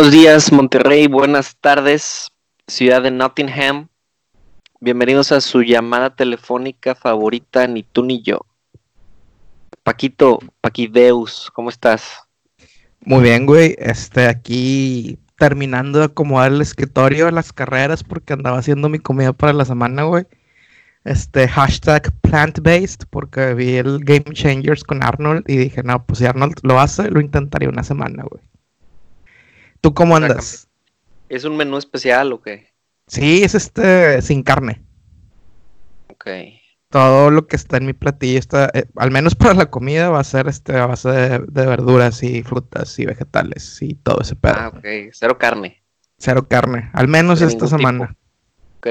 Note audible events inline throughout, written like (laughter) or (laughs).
Buenos días, Monterrey. Buenas tardes, ciudad de Nottingham. Bienvenidos a su llamada telefónica favorita, ni tú ni yo. Paquito, Paquideus, ¿cómo estás? Muy bien, güey. Este, aquí terminando de acomodar el escritorio las carreras porque andaba haciendo mi comida para la semana, güey. Este, hashtag plant-based porque vi el Game Changers con Arnold y dije, no, pues si Arnold lo hace, lo intentaría una semana, güey. ¿Tú cómo andas? ¿Es un menú especial o qué? Sí, es este, sin carne. Ok. Todo lo que está en mi platillo está, eh, al menos para la comida, va a ser este, a base de, de verduras y frutas y vegetales y todo ese pedo. Ah, ok. Cero carne. Cero carne, al menos De esta semana. Ok.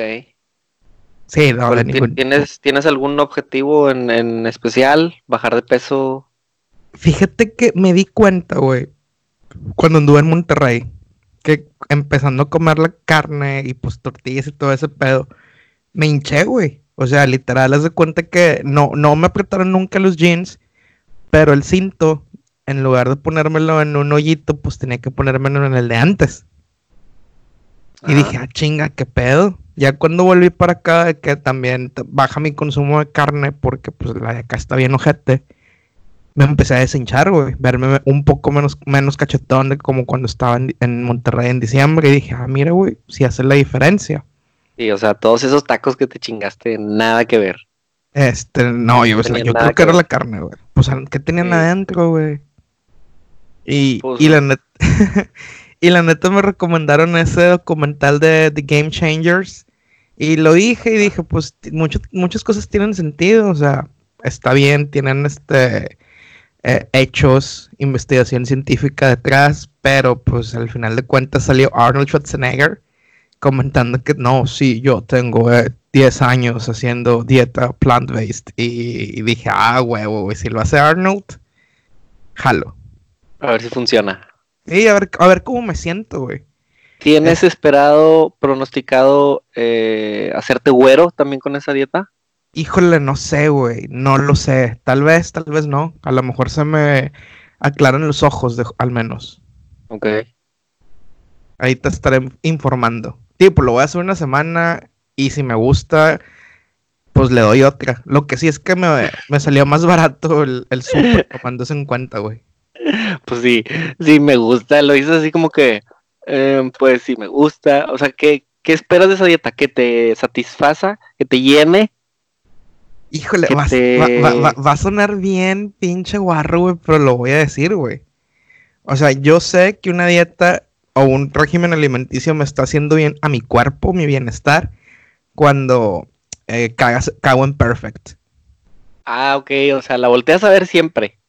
Sí, no, de ningún- ¿Tienes, ¿Tienes algún objetivo en, en especial? ¿Bajar de peso? Fíjate que me di cuenta, güey, cuando anduve en Monterrey, que empezando a comer la carne y pues tortillas y todo ese pedo, me hinché, güey. O sea, literal, haz de cuenta que no, no me apretaron nunca los jeans, pero el cinto, en lugar de ponérmelo en un hoyito, pues tenía que ponérmelo en el de antes. Y Ajá. dije, ah, chinga, qué pedo. Ya cuando volví para acá, que también baja mi consumo de carne, porque pues la de acá está bien ojete, me empecé a deshinchar, güey. Verme un poco menos, menos cachetón de como cuando estaba en, en Monterrey en diciembre. Y dije, ah, mira, güey, si hace la diferencia. Sí, o sea, todos esos tacos que te chingaste, nada que ver. Este, no, yo, o sea, yo creo que que era la carne, güey. Pues, ¿qué tenían Sí. adentro, güey? Y, Pues- y la neta, (laughs) y la neta me recomendaron ese documental de The Game Changers. Y lo dije y dije, pues mucho- muchas cosas tienen sentido, o sea, está bien, tienen este eh, hechos, investigación científica detrás, pero pues al final de cuentas salió Arnold Schwarzenegger comentando que no, sí, yo tengo eh, 10 años haciendo dieta plant-based y, y dije, ah, huevo, si lo hace Arnold, jalo. A ver si funciona. Y a ver, a ver cómo me siento, güey. ¿Tienes esperado, pronosticado eh, hacerte güero también con esa dieta? Híjole, no sé, güey, no lo sé. Tal vez, tal vez no. A lo mejor se me aclaran los ojos, de- al menos. Ok. Ahí te estaré informando. Tipo, lo voy a hacer una semana y si me gusta, pues le doy otra. Lo que sí es que me, me salió más barato el, el súper (laughs) tomándose en cuenta, güey. Pues sí, sí me gusta. Lo hice así como que, eh, pues sí me gusta. O sea, ¿qué, ¿qué esperas de esa dieta? ¿Que te satisfaza? ¿Que te llene? Híjole, va, a- te- va- va- va- va a sonar bien pinche guarro, güey, pero lo voy a decir, güey. O sea, yo sé que una dieta o un régimen alimenticio me está haciendo bien a mi cuerpo, mi bienestar, cuando eh, cagas- cago en perfect. Ah, ok, o sea, la volteas a ver siempre.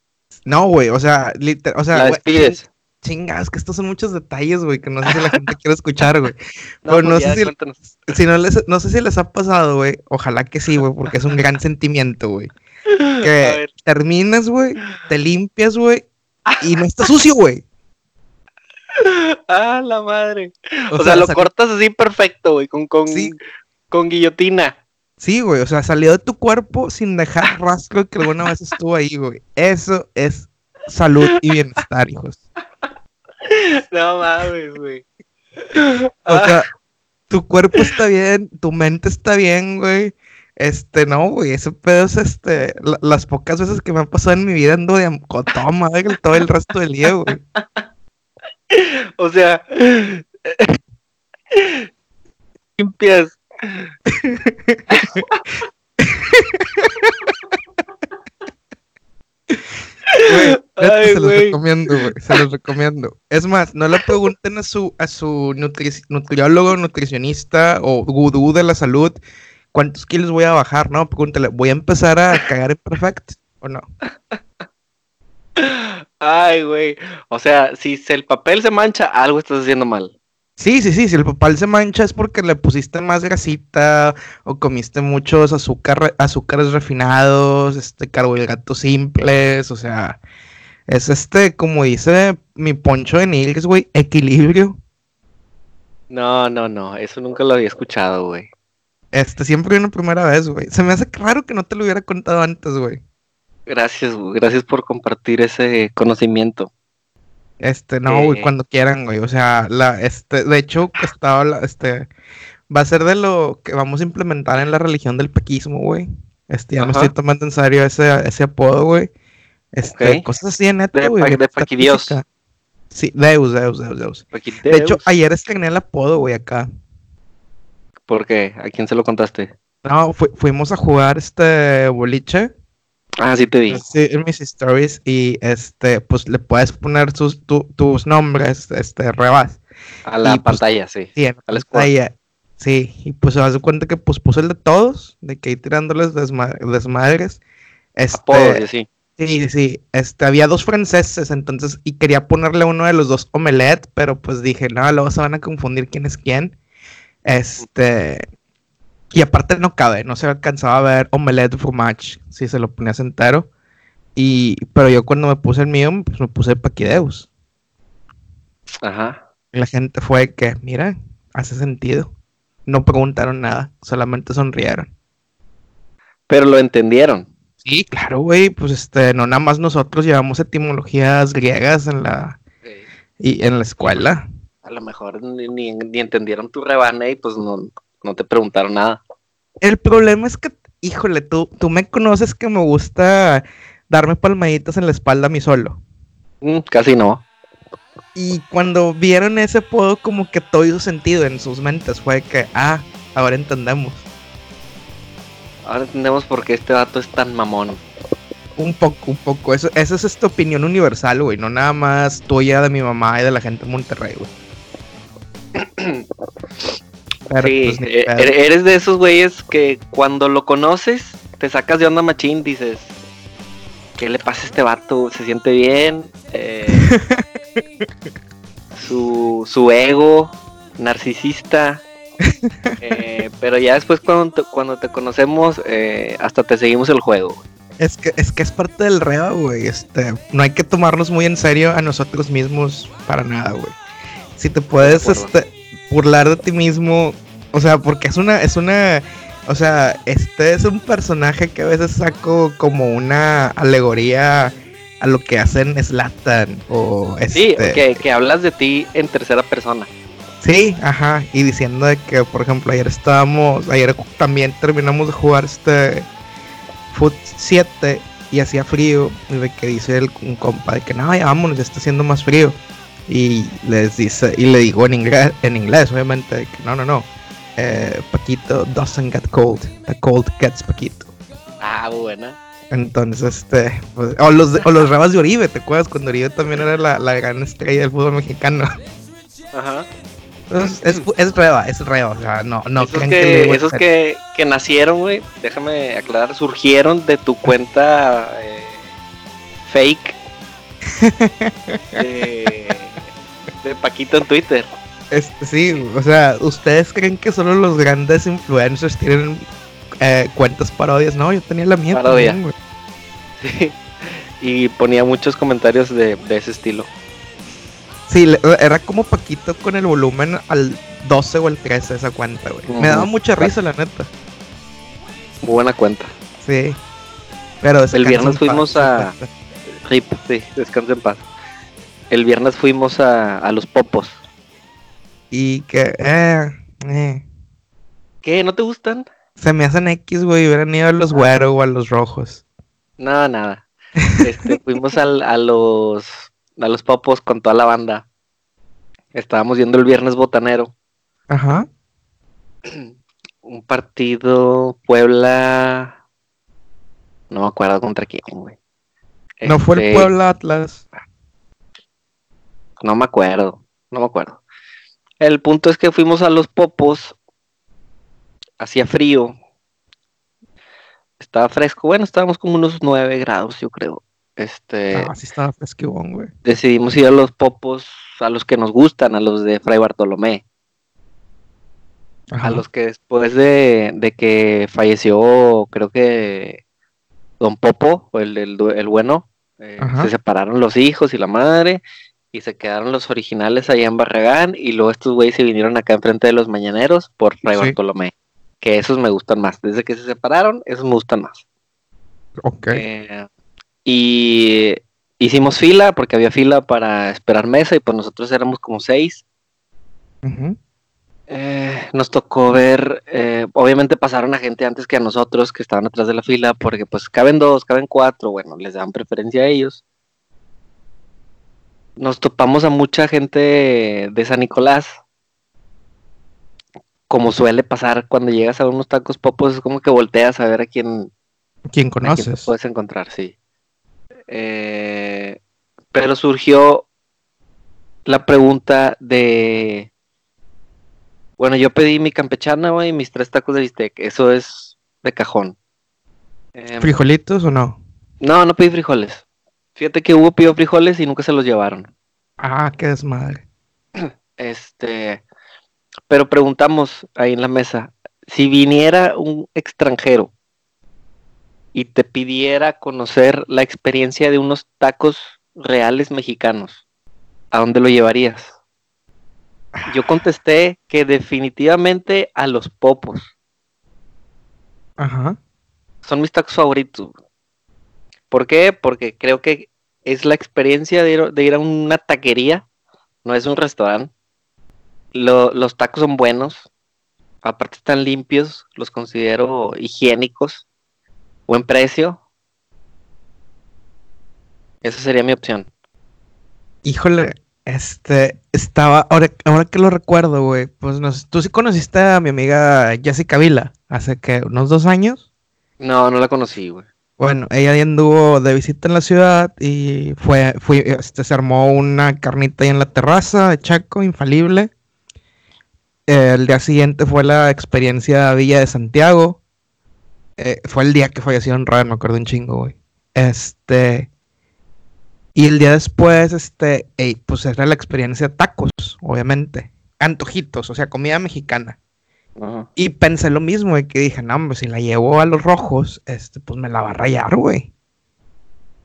No, güey, o sea, liter- o sea, la despides. Chinga, es que estos son muchos detalles, güey, que no sé si la gente quiere escuchar, güey. (laughs) No, Pero no pues sé si-. Si no, les, no sé si les ha pasado, güey, ojalá que sí, güey, porque es un gran sentimiento, güey. (laughs) Que terminas, güey, te limpias, güey, y no está sucio, güey. (laughs) Ah, la madre. O, O, sea, lo cortas así perfecto, güey, con, con, Sí. con guillotina. Sí, güey, o sea, salió de tu cuerpo sin dejar rastro que alguna vez estuvo ahí, güey. Eso es salud y bienestar, hijos. (laughs) No mames, güey. O Ah, sea, tu cuerpo está bien, tu mente está bien, güey. Este, no, güey, ese pedo es este, la- las pocas veces que me han pasado en mi vida ando de amcotoma, güey, todo el resto del día, güey. o sea, limpias. (laughs) Ay, se los recomiendo, se los recomiendo. Es más, no le pregunten a su, a su nutri- nutriólogo, nutricionista o gurú de la salud cuántos kilos voy a bajar, no, pregúntale, ¿voy a empezar a cagar en perfect o no? Ay, güey. O sea, si el papel se mancha, algo estás haciendo mal. Sí, sí, sí, si el papal se mancha es porque le pusiste más grasita o comiste muchos azúcar, azúcares refinados, este, carbohidratos simples, o sea, es este, como dice mi poncho de Nils, güey, equilibrio. No, no, no. Eso nunca lo había escuchado, güey. Este, siempre una primera vez, güey. Se me hace raro que no te lo hubiera contado antes, güey. Gracias, güey. Gracias por compartir ese conocimiento. Este, no, güey, Eh. cuando quieran, güey. O sea, la, este, de hecho, estaba, la- este, va a ser de lo que vamos a implementar en la religión del pequismo, güey. Este, ya me Ajá. estoy tomando en serio ese, ese apodo, güey. Este, Ok. cosas así de neto, güey. de. Paquidios. Sí, Deus, Deus, Deus, Deus. De hecho, ayer estrené el apodo, güey, acá. ¿Por qué? ¿A quién se lo contaste? No, fu- fuimos a jugar este boliche. Ah, sí te vi. Sí, en mis stories y este, pues le puedes poner sus, tu- tus nombres, este, rebas. A la y, pues, pantalla, sí. Sí, en la squad. pantalla. Sí, y pues se das cuenta que pues puso el de todos, de que ahí tirándoles desma- desmadres. Este, Apodos así. sí, sí, este, había dos franceses, entonces, y quería ponerle uno de los dos omelette, pero pues dije, no, luego se van a confundir quién es quién. Este, y aparte no cabe, no se alcanzaba a ver omelette fromage, si se lo ponías entero. Y, pero yo cuando me puse el mío, pues me puse Paquideus. Ajá. La gente fue que, mira, hace sentido. No preguntaron nada, solamente sonrieron. Pero lo entendieron. Sí, claro, güey, pues este, no nada más nosotros llevamos etimologías griegas en la, y en la escuela. A lo mejor ni, ni- ni entendieron tu rebane y pues no, no te preguntaron nada. El problema es que, híjole, tú, tú me conoces que me gusta darme palmaditas en la espalda a mí solo. Mm, casi no. Y cuando vieron ese apodo, como que todo hizo sentido en sus mentes. Fue que, ah, ahora entendemos. Ahora entendemos por qué este vato es tan mamón. Un poco, un poco. Eso, esa es esta opinión universal, güey. No nada más tuya, de mi mamá y de la gente de Monterrey, güey. (clears throat) Pero, sí, pues, ni e- pedo. e- eres de esos güeyes que cuando lo conoces te sacas de onda machín, dices, ¿qué le pasa a este vato? ¿Se siente bien? Eh, (laughs) su, su ego narcisista. (laughs) Eh, pero ya después cuando te, cuando te conocemos, eh, hasta te seguimos el juego. Es que, es que es parte del reo, güey. Este, no hay que tomarnos muy en serio a nosotros mismos para nada, güey. Si te puedes este, burlar de ti mismo, o sea, porque es una, es una, o sea, este es un personaje que a veces saco como una alegoría a lo que hacen Slatan o Sí, este, que, que hablas de ti en tercera persona. Sí, ajá, y diciendo de que, por ejemplo, ayer estábamos, ayer también terminamos de jugar este Foot 7 y hacía frío, y de que dice el, un compa de que no, ya vámonos, ya está haciendo más frío. Y les dice, y le digo en inglés, en inglés, obviamente, que no, no, no. eh, Paquito doesn't get cold, the cold gets Paquito. Ah, buena. Entonces, este, pues, o los, o los rabas de Oribe, ¿te acuerdas? Cuando Oribe también era la, la gran estrella del fútbol mexicano. Ajá. Es, es, es reba, es reba, o sea, no, no esos que, esos que, que nacieron, güey, déjame aclarar, surgieron de tu cuenta eh, fake de, (laughs) de Paquito en Twitter. Este, sí, o sea, ¿ustedes creen que solo los grandes influencers tienen eh, cuentas parodias? No, yo tenía la mía Parodia. también. (laughs) Sí. Y ponía muchos comentarios de, de ese estilo. Sí, le- era como Paquito con el volumen al 12 o al 13 esa cuenta, güey. Me daba Ujú. mucha risa, la neta. Muy buena cuenta. Sí. Pero descansa viernes fuimos paz, a-. Rip, sí, descansa en paz. El viernes fuimos a, a los popos. Y que, eh, eh. ¿Qué? ¿No te gustan? Se me hacen X, güey. Hubieran ido a los güeros o a los rojos. Nada, nada. Este, (laughs) fuimos al- a los a los popos con toda la banda. Estábamos viendo el viernes botanero. Ajá. (clears throat) Un partido Puebla. No me acuerdo contra quién, güey. No fue el Este, Puebla Atlas. No me acuerdo, no me acuerdo. El punto es que fuimos a los popos. Hacía frío. Estaba fresco. Bueno, estábamos como unos 9 grados, yo creo. Este. Ah, sí estaba fresquibón, güey. decidimos ir a los popos, a los que nos gustan, a los de Fray Bartolomé, Ajá. a los que después de, de que falleció, creo que Don Popo, o el, el, bueno, eh, se separaron los hijos y la madre, y se quedaron los originales allá en Barragán, y luego estos güeyes se vinieron acá enfrente de los mañaneros por Fray Sí. Bartolomé, que esos me gustan más, desde que se separaron, esos me gustan más. Ok. Eh, y hicimos fila porque había fila para esperar mesa y pues nosotros éramos como seis. Eh, nos tocó ver, eh, obviamente pasaron a gente antes que a nosotros que estaban atrás de la fila porque pues caben dos, caben cuatro, bueno, les dan preferencia a ellos. Nos topamos a mucha gente de San Nicolás. Como suele pasar cuando llegas a unos tacos popos, es como que volteas a ver a quién, ¿Quién conoces? puedes encontrar, sí. Eh, pero surgió la pregunta de. Bueno, yo pedí mi campechana, y mis tres tacos de bistec. Eso es de cajón. Em, ¿Frijolitos o no? No, no pedí frijoles. Fíjate que Hugo pidió frijoles y nunca se los llevaron. Ah, qué desmadre. (clears throat) Este. Pero preguntamos ahí en la mesa: si viniera un extranjero y te pidiera conocer la experiencia de unos tacos reales mexicanos, ¿a dónde lo llevarías? Yo contesté que definitivamente a los popos. Ajá. Son mis tacos favoritos. ¿Por qué? Porque creo que es la experiencia de ir, a una taquería, no es un restaurante. los tacos son buenos, aparte están limpios, los considero higiénicos buen precio. Esa sería mi opción. Híjole, este, estaba, ahora, ahora que lo recuerdo, güey, pues no, tú sí conociste a mi amiga Jessica Vila hace que unos dos años. No, no la conocí, güey. Bueno, ella anduvo de visita en la ciudad y fue, fue, este, se armó una carnita ahí en la terraza de Chaco, infalible. El día siguiente fue la experiencia Villa de Santiago. Eh, fue el día que falleció en me acuerdo un chingo, güey. Este. Y el día después, este, pues era la experiencia tacos, obviamente. Antojitos, o sea, comida mexicana. Y pensé lo mismo, güey, que dije, no, hombre, si la llevo a los rojos, este, pues me la va a rayar, güey.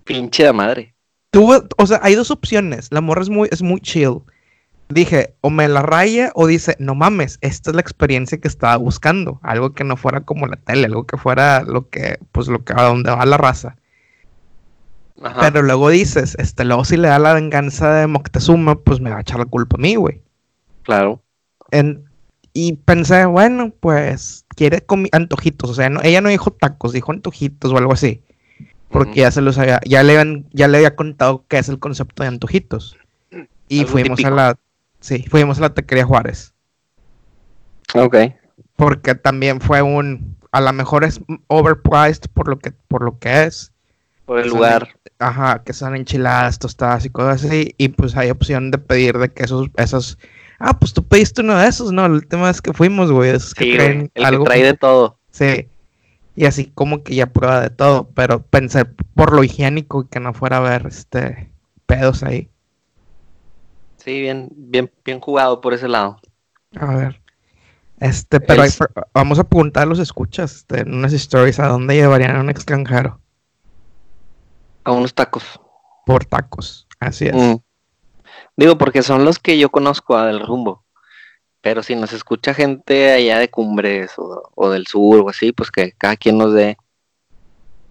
Pinche de madre. Tuvo, o sea, hay dos opciones. La morra es muy, es muy chill dije, o me la raya o dice, no mames, esta es la experiencia que estaba buscando, algo que no fuera como la tele, algo que fuera lo que, pues lo que a donde va la raza. Pero luego dices, este, luego si le da la venganza de Moctezuma, pues me va a echar la culpa a mí, güey. Claro. Y pensé, bueno, pues quiere antojitos, o sea, no, ella no dijo tacos, dijo antojitos o algo así. Porque ya se los había, ya le, ya le había contado qué es el concepto de antojitos. Y fuimos a la, Sí, fuimos a la taquería Juárez. Ok. Porque también fue un, a lo mejor es overpriced por lo que, por lo que es. Por el lugar. ajá, que son enchiladas, tostadas y cosas así. Y pues hay opción de pedir de que esos, esos, ah, pues tú pediste uno de esos, ¿no? El tema es que fuimos, güey, esos que traen el algo. Que trae de todo. Sí. Y así como que ya prueba de todo, pero pensé por lo higiénico que no fuera a haber este pedos ahí. Sí, bien, bien, bien jugado por ese lado. A ver. Este, pero vamos a preguntar a los escuchas este, en unas stories a dónde llevarían a un extranjero. A unos tacos. Por tacos, así es. Mm. Digo, porque son los que yo conozco del rumbo. Pero si nos escucha gente allá de Cumbres o, o del sur o así, pues que cada quien nos dé,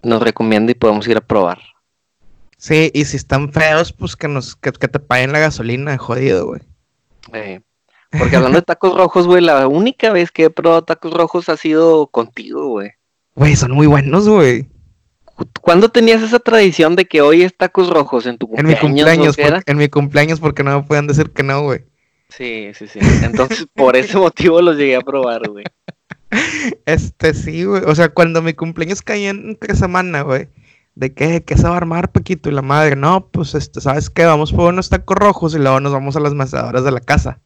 nos recomienda y podemos ir a probar. Sí, y si están feos, pues que nos que, te paguen la gasolina, jodido, güey. porque hablando de (laughs) tacos rojos, güey, la única vez que he probado tacos rojos ha sido contigo, güey. Güey, son muy buenos, güey. ¿Cuándo tenías esa tradición de que hoy es tacos rojos en tu cumpleaños? En mi cumpleaños, en mi cumpleaños porque no me pueden decir que no, güey. Sí, sí, sí. Entonces, por ese motivo los llegué a probar, güey. (laughs) Este sí, güey. O sea, cuando mi cumpleaños caía en semana, güey de qué, qué se va a armar, Paquito, y la madre, no, pues, este, ¿sabes qué? Vamos por unos tacos rojos y luego nos vamos a las mecedoras de la casa.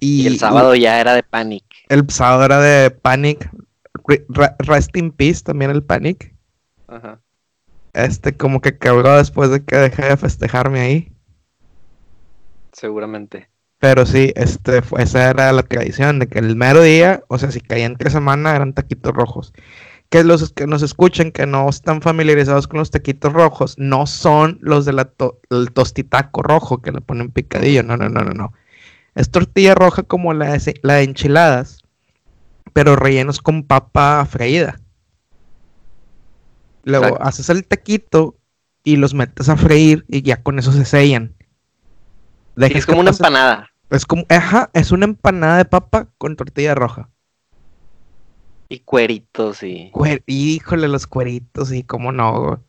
Y, el sábado ya era de Panic. El sábado era de Panic. rest in Peace también el Panic. Ajá. Este, como que quebró después de que dejé de festejarme ahí. Seguramente. Pero sí, este, esa era la tradición, de que el mero día, o sea, si caía entre semana, eran taquitos rojos que los que nos escuchen que no están familiarizados con los taquitos rojos, no son los del tostitaco rojo que le ponen picadillo, no, no, no, no, no. Es tortilla roja como la de, la enchiladas, pero rellenos con papa freída. Luego haces el taquito y los metes a freír y ya con eso se sellan. es como una empanada. Es como, ajá, es una empanada de papa con tortilla roja. Y cueritos y. híjole, los cueritos y cómo no,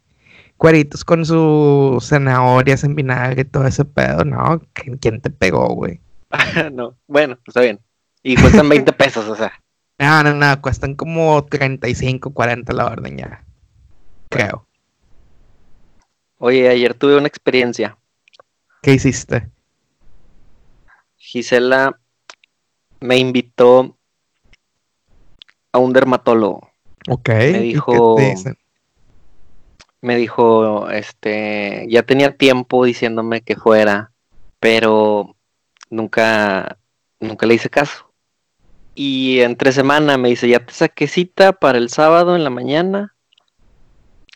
Cueritos con sus zanahorias en vinagre y todo ese pedo, no. ¿Quién te pegó, güey? (laughs) no, bueno, está bien. Y cuestan 20 pesos, o sea. (laughs) No, no, no, cuestan como 35, 40 la orden ya. Creo. Oye, ayer tuve una experiencia. ¿Qué hiciste? Gisela me invitó a un dermatólogo. Ok. Me dijo. Me dijo, este, ya tenía tiempo diciéndome que fuera, pero nunca, nunca le hice caso. Y entre semana me dice, ya te saqué cita para el sábado en la mañana.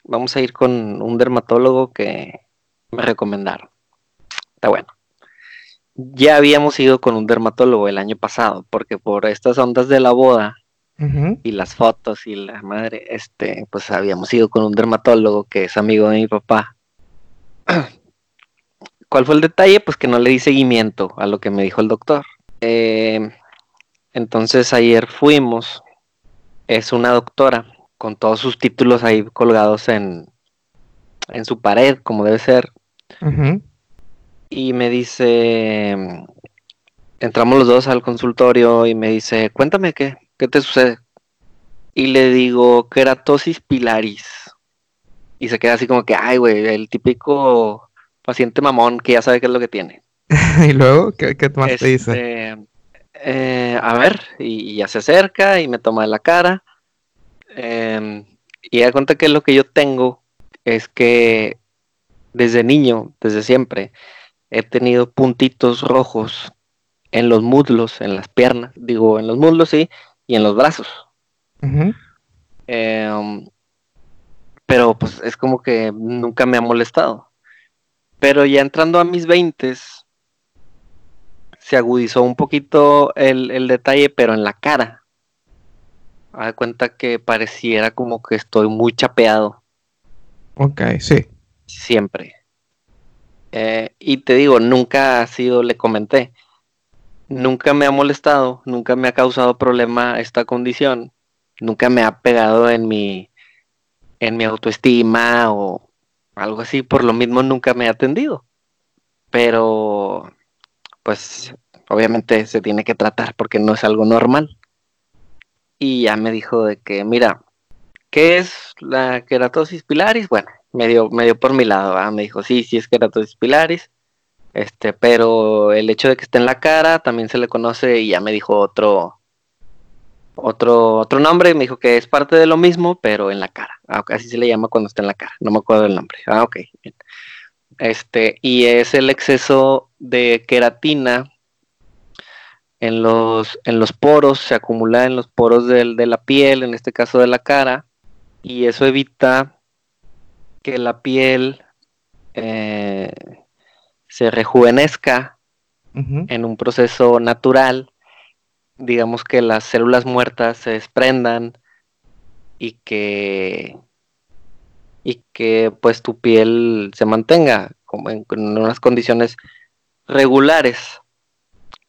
Vamos a ir con un dermatólogo que me recomendaron. Está bueno ya habíamos ido con un dermatólogo el año pasado, porque por estas ondas de la boda y las fotos y la madre, este, pues habíamos ido con un dermatólogo que es amigo de mi papá. (clears throat) ¿Cuál fue el detalle? Pues que no le di seguimiento a lo que me dijo el doctor. Eh, entonces ayer fuimos, es una doctora con todos sus títulos ahí colgados en, en su pared, como debe ser y me dice, entramos los dos al consultorio y me dice, cuéntame qué, qué te sucede. Y le digo, queratosis pilaris. Y se queda así como que, ay, güey, el típico paciente mamón que ya sabe qué es lo que tiene. (laughs) y luego, ¿qué, qué más te dice? Este, eh, a ver, y, ya se acerca y me toma de la cara. Em, y da cuenta que lo que yo tengo es que desde niño, desde siempre, he tenido puntitos rojos en los muslos, en las piernas, digo, en los muslos sí, y en los brazos. Em, pero pues es como que nunca me ha molestado. Pero ya entrando a mis veintes, se agudizó un poquito el, el detalle, pero en la cara. A cuenta que pareciera como que estoy muy chapeado. Ok, sí. Siempre. Eh, y te digo, nunca ha sido, le comenté, nunca me ha molestado, nunca me ha causado problema esta condición, nunca me ha pegado en mi, en mi autoestima o algo así, por lo mismo nunca me ha atendido. Pero, pues, obviamente se tiene que tratar porque no es algo normal. Y ya me dijo de que, mira, ¿qué es la queratosis pilaris? Bueno, medio, medio por mi lado, me dijo, sí, sí es queratosis pilaris, este, pero el hecho de que esté en la cara también se le conoce y ya me dijo otro, otro, otro nombre, me dijo que es parte de lo mismo, pero en la cara, ah, así se le llama cuando está en la cara, no me acuerdo el nombre, ah, ok, Este, y es el exceso de queratina en los, en los poros, se acumula en los poros de la piel, en este caso de la cara, y eso evita que la piel eh, se rejuvenezca en un proceso natural, digamos que las células muertas se desprendan y que y que pues tu piel se mantenga como en, unas condiciones regulares.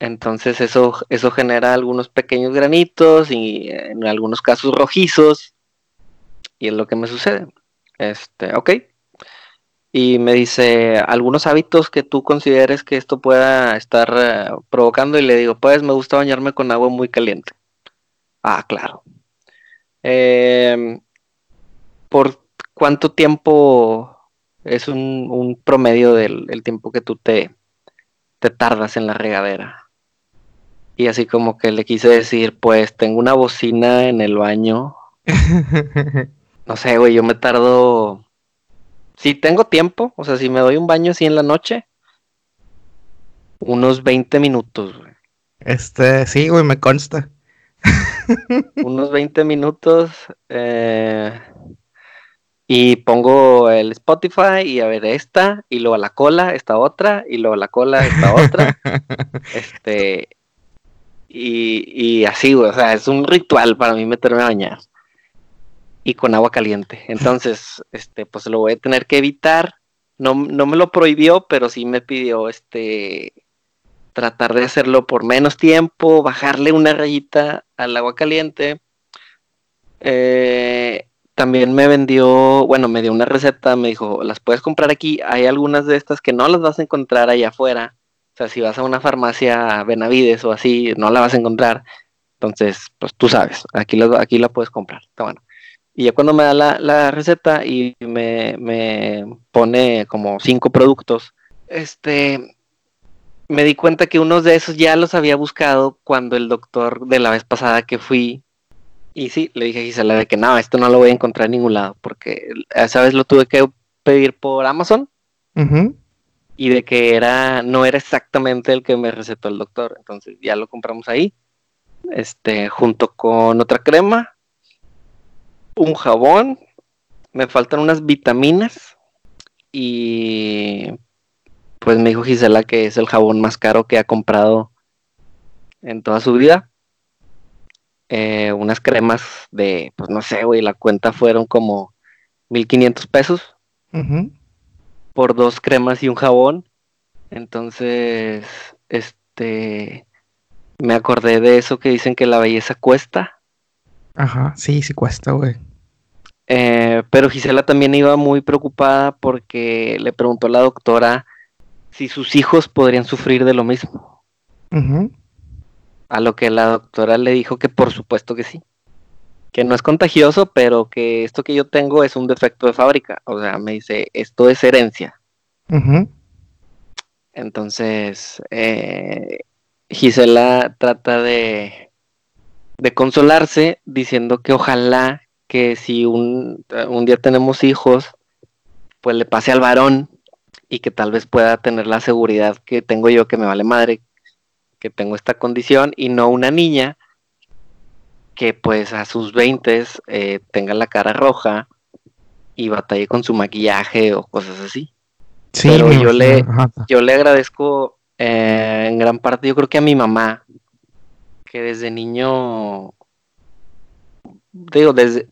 Entonces eso, eso genera algunos pequeños granitos y en algunos casos rojizos y es lo que me sucede. Este, ok. Y me dice, algunos hábitos que tú consideres que esto pueda estar eh, provocando. Y le digo, pues me gusta bañarme con agua muy caliente. Ah, claro. Em, ¿Por cuánto tiempo es un, promedio del tiempo que tú te, te tardas en la regadera? Y así como que le quise decir, pues tengo una bocina en el baño (laughs) No sé, güey, yo me tardo. Si tengo tiempo, o sea, si me doy un baño así en la noche, unos 20 minutos, güey. Este, sí, güey, me consta. (laughs) unos 20 minutos. Eh, y pongo el Spotify y a ver esta, y luego a la cola esta otra, y luego a la cola esta otra. (laughs) este. Y, y así, o sea, es un ritual para mí meterme a bañar y con agua caliente. Entonces, (laughs) este, pues lo voy a tener que evitar no, no me lo prohibió, pero sí me pidió este tratar de hacerlo por menos tiempo, bajarle una rayita al agua caliente. Eh, también me vendió, bueno, me dio una receta, me dijo, las puedes comprar aquí, hay algunas de estas que no las vas a encontrar allá afuera. Sea, si vas a una farmacia Benavides o así, no la vas a encontrar. Entonces, pues tú sabes, aquí la, aquí la puedes comprar. Está bueno. Y ya cuando me da la, receta y me, pone como cinco productos, este, me di cuenta que unos de esos ya los había buscado cuando el doctor de la vez pasada que fui y sí, le dije a Gisela de que no, esto no lo voy a encontrar en ningún lado, porque esa vez lo tuve que pedir por Amazon. Y de que era, no era exactamente el que me recetó el doctor. Entonces ya lo compramos ahí. Este, junto con otra crema, un jabón, me faltan unas vitaminas. Y pues me dijo Gisela que es el jabón más caro que ha comprado en toda su vida. Eh, unas cremas de, pues no sé, güey, la cuenta fueron como 1500 pesos por dos cremas y un jabón. Entonces, este, me acordé de eso que dicen que la belleza cuesta. Ajá, sí, sí cuesta, güey. Eh, pero Gisela también iba muy preocupada porque le preguntó a la doctora si sus hijos podrían sufrir de lo mismo. A lo que la doctora le dijo que por supuesto que sí. Que no es contagioso, pero que esto que yo tengo es un defecto de fábrica. O sea, me dice, esto es herencia. Entonces, eh, Gisela trata de, de consolarse diciendo que ojalá que si un, un día tenemos hijos, pues le pase al varón y que tal vez pueda tener la seguridad que tengo yo, que me vale madre, que tengo esta condición y no una niña que pues a sus 20 eh, tenga la cara roja y batalle con su maquillaje o cosas así. Sí, Pero yo le, yo le agradezco eh, en gran parte, yo creo que a mi mamá, que desde niño, digo, desde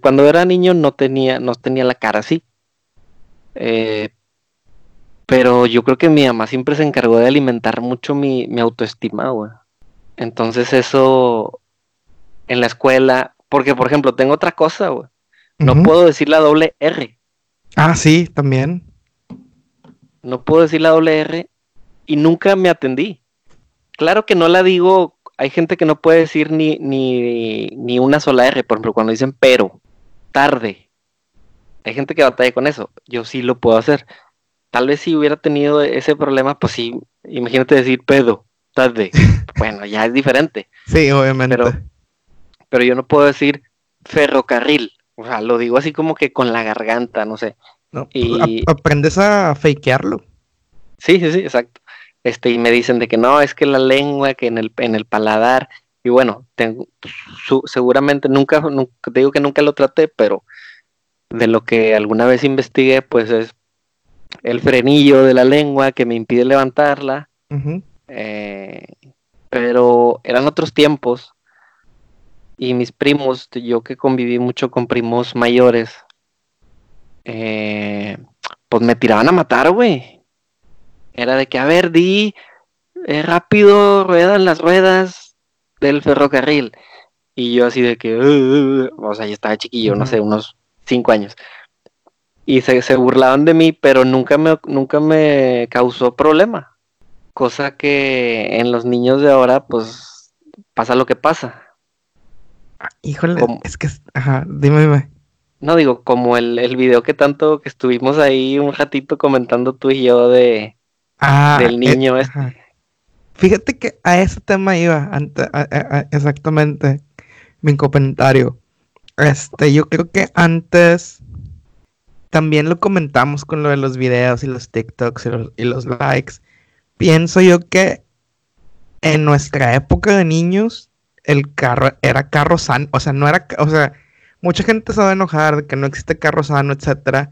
cuando era niño no tenía, no tenía la cara así. Eh, pero yo creo que mi mamá siempre se encargó de alimentar mucho mi, autoestima, güey. Entonces eso en la escuela, porque por ejemplo, tengo otra cosa, güey. No puedo decir la doble R. Ah, sí, también. No puedo decir la doble R y nunca me atendí. Claro que no la digo, hay gente que no puede decir ni, ni, ni una sola R, por ejemplo, cuando dicen pero, tarde. Hay gente que batalla con eso. Yo sí lo puedo hacer tal vez si hubiera tenido ese problema, pues sí, imagínate decir pedo, tarde. (laughs) bueno, ya es diferente. Sí, obviamente. Pero, yo no puedo decir ferrocarril. O sea, lo digo así como que con la garganta, no sé. No, y... aprendes a fakearlo. Sí, sí, sí, exacto. Este, y me dicen de que no, es que la lengua, que en el, en el paladar, y bueno, tengo, seguramente nunca, nunca, te digo que nunca lo traté, pero de lo que alguna vez investigué, pues es el frenillo de la lengua que me impide levantarla. Eh, pero eran otros tiempos. Y mis primos, yo que conviví mucho con primos mayores, eh, pues me tiraban a matar, güey. Era de que, a ver, di eh, rápido, ruedan las ruedas del ferrocarril. Y yo así de que, o sea, yo estaba chiquillo, no sé, unos cinco años y se, se burlaban de mí, pero nunca me, nunca me causó problema. Cosa que en los niños de ahora, pues, pasa lo que pasa. Híjole, es que, ajá, dime, dime. No digo, como el, el video que tanto que estuvimos ahí un ratito comentando tú y yo de ah, del eh, niño este. Fíjate que a ese tema iba exactamente mi comentario. Este, yo creo que antes también lo comentamos con lo de los videos y los TikToks y los, likes. Pienso yo que en nuestra época de niños, el carro era carro sano, o sea, no era, o sea, mucha gente se va a enojar de que no existe carro sano, etcétera,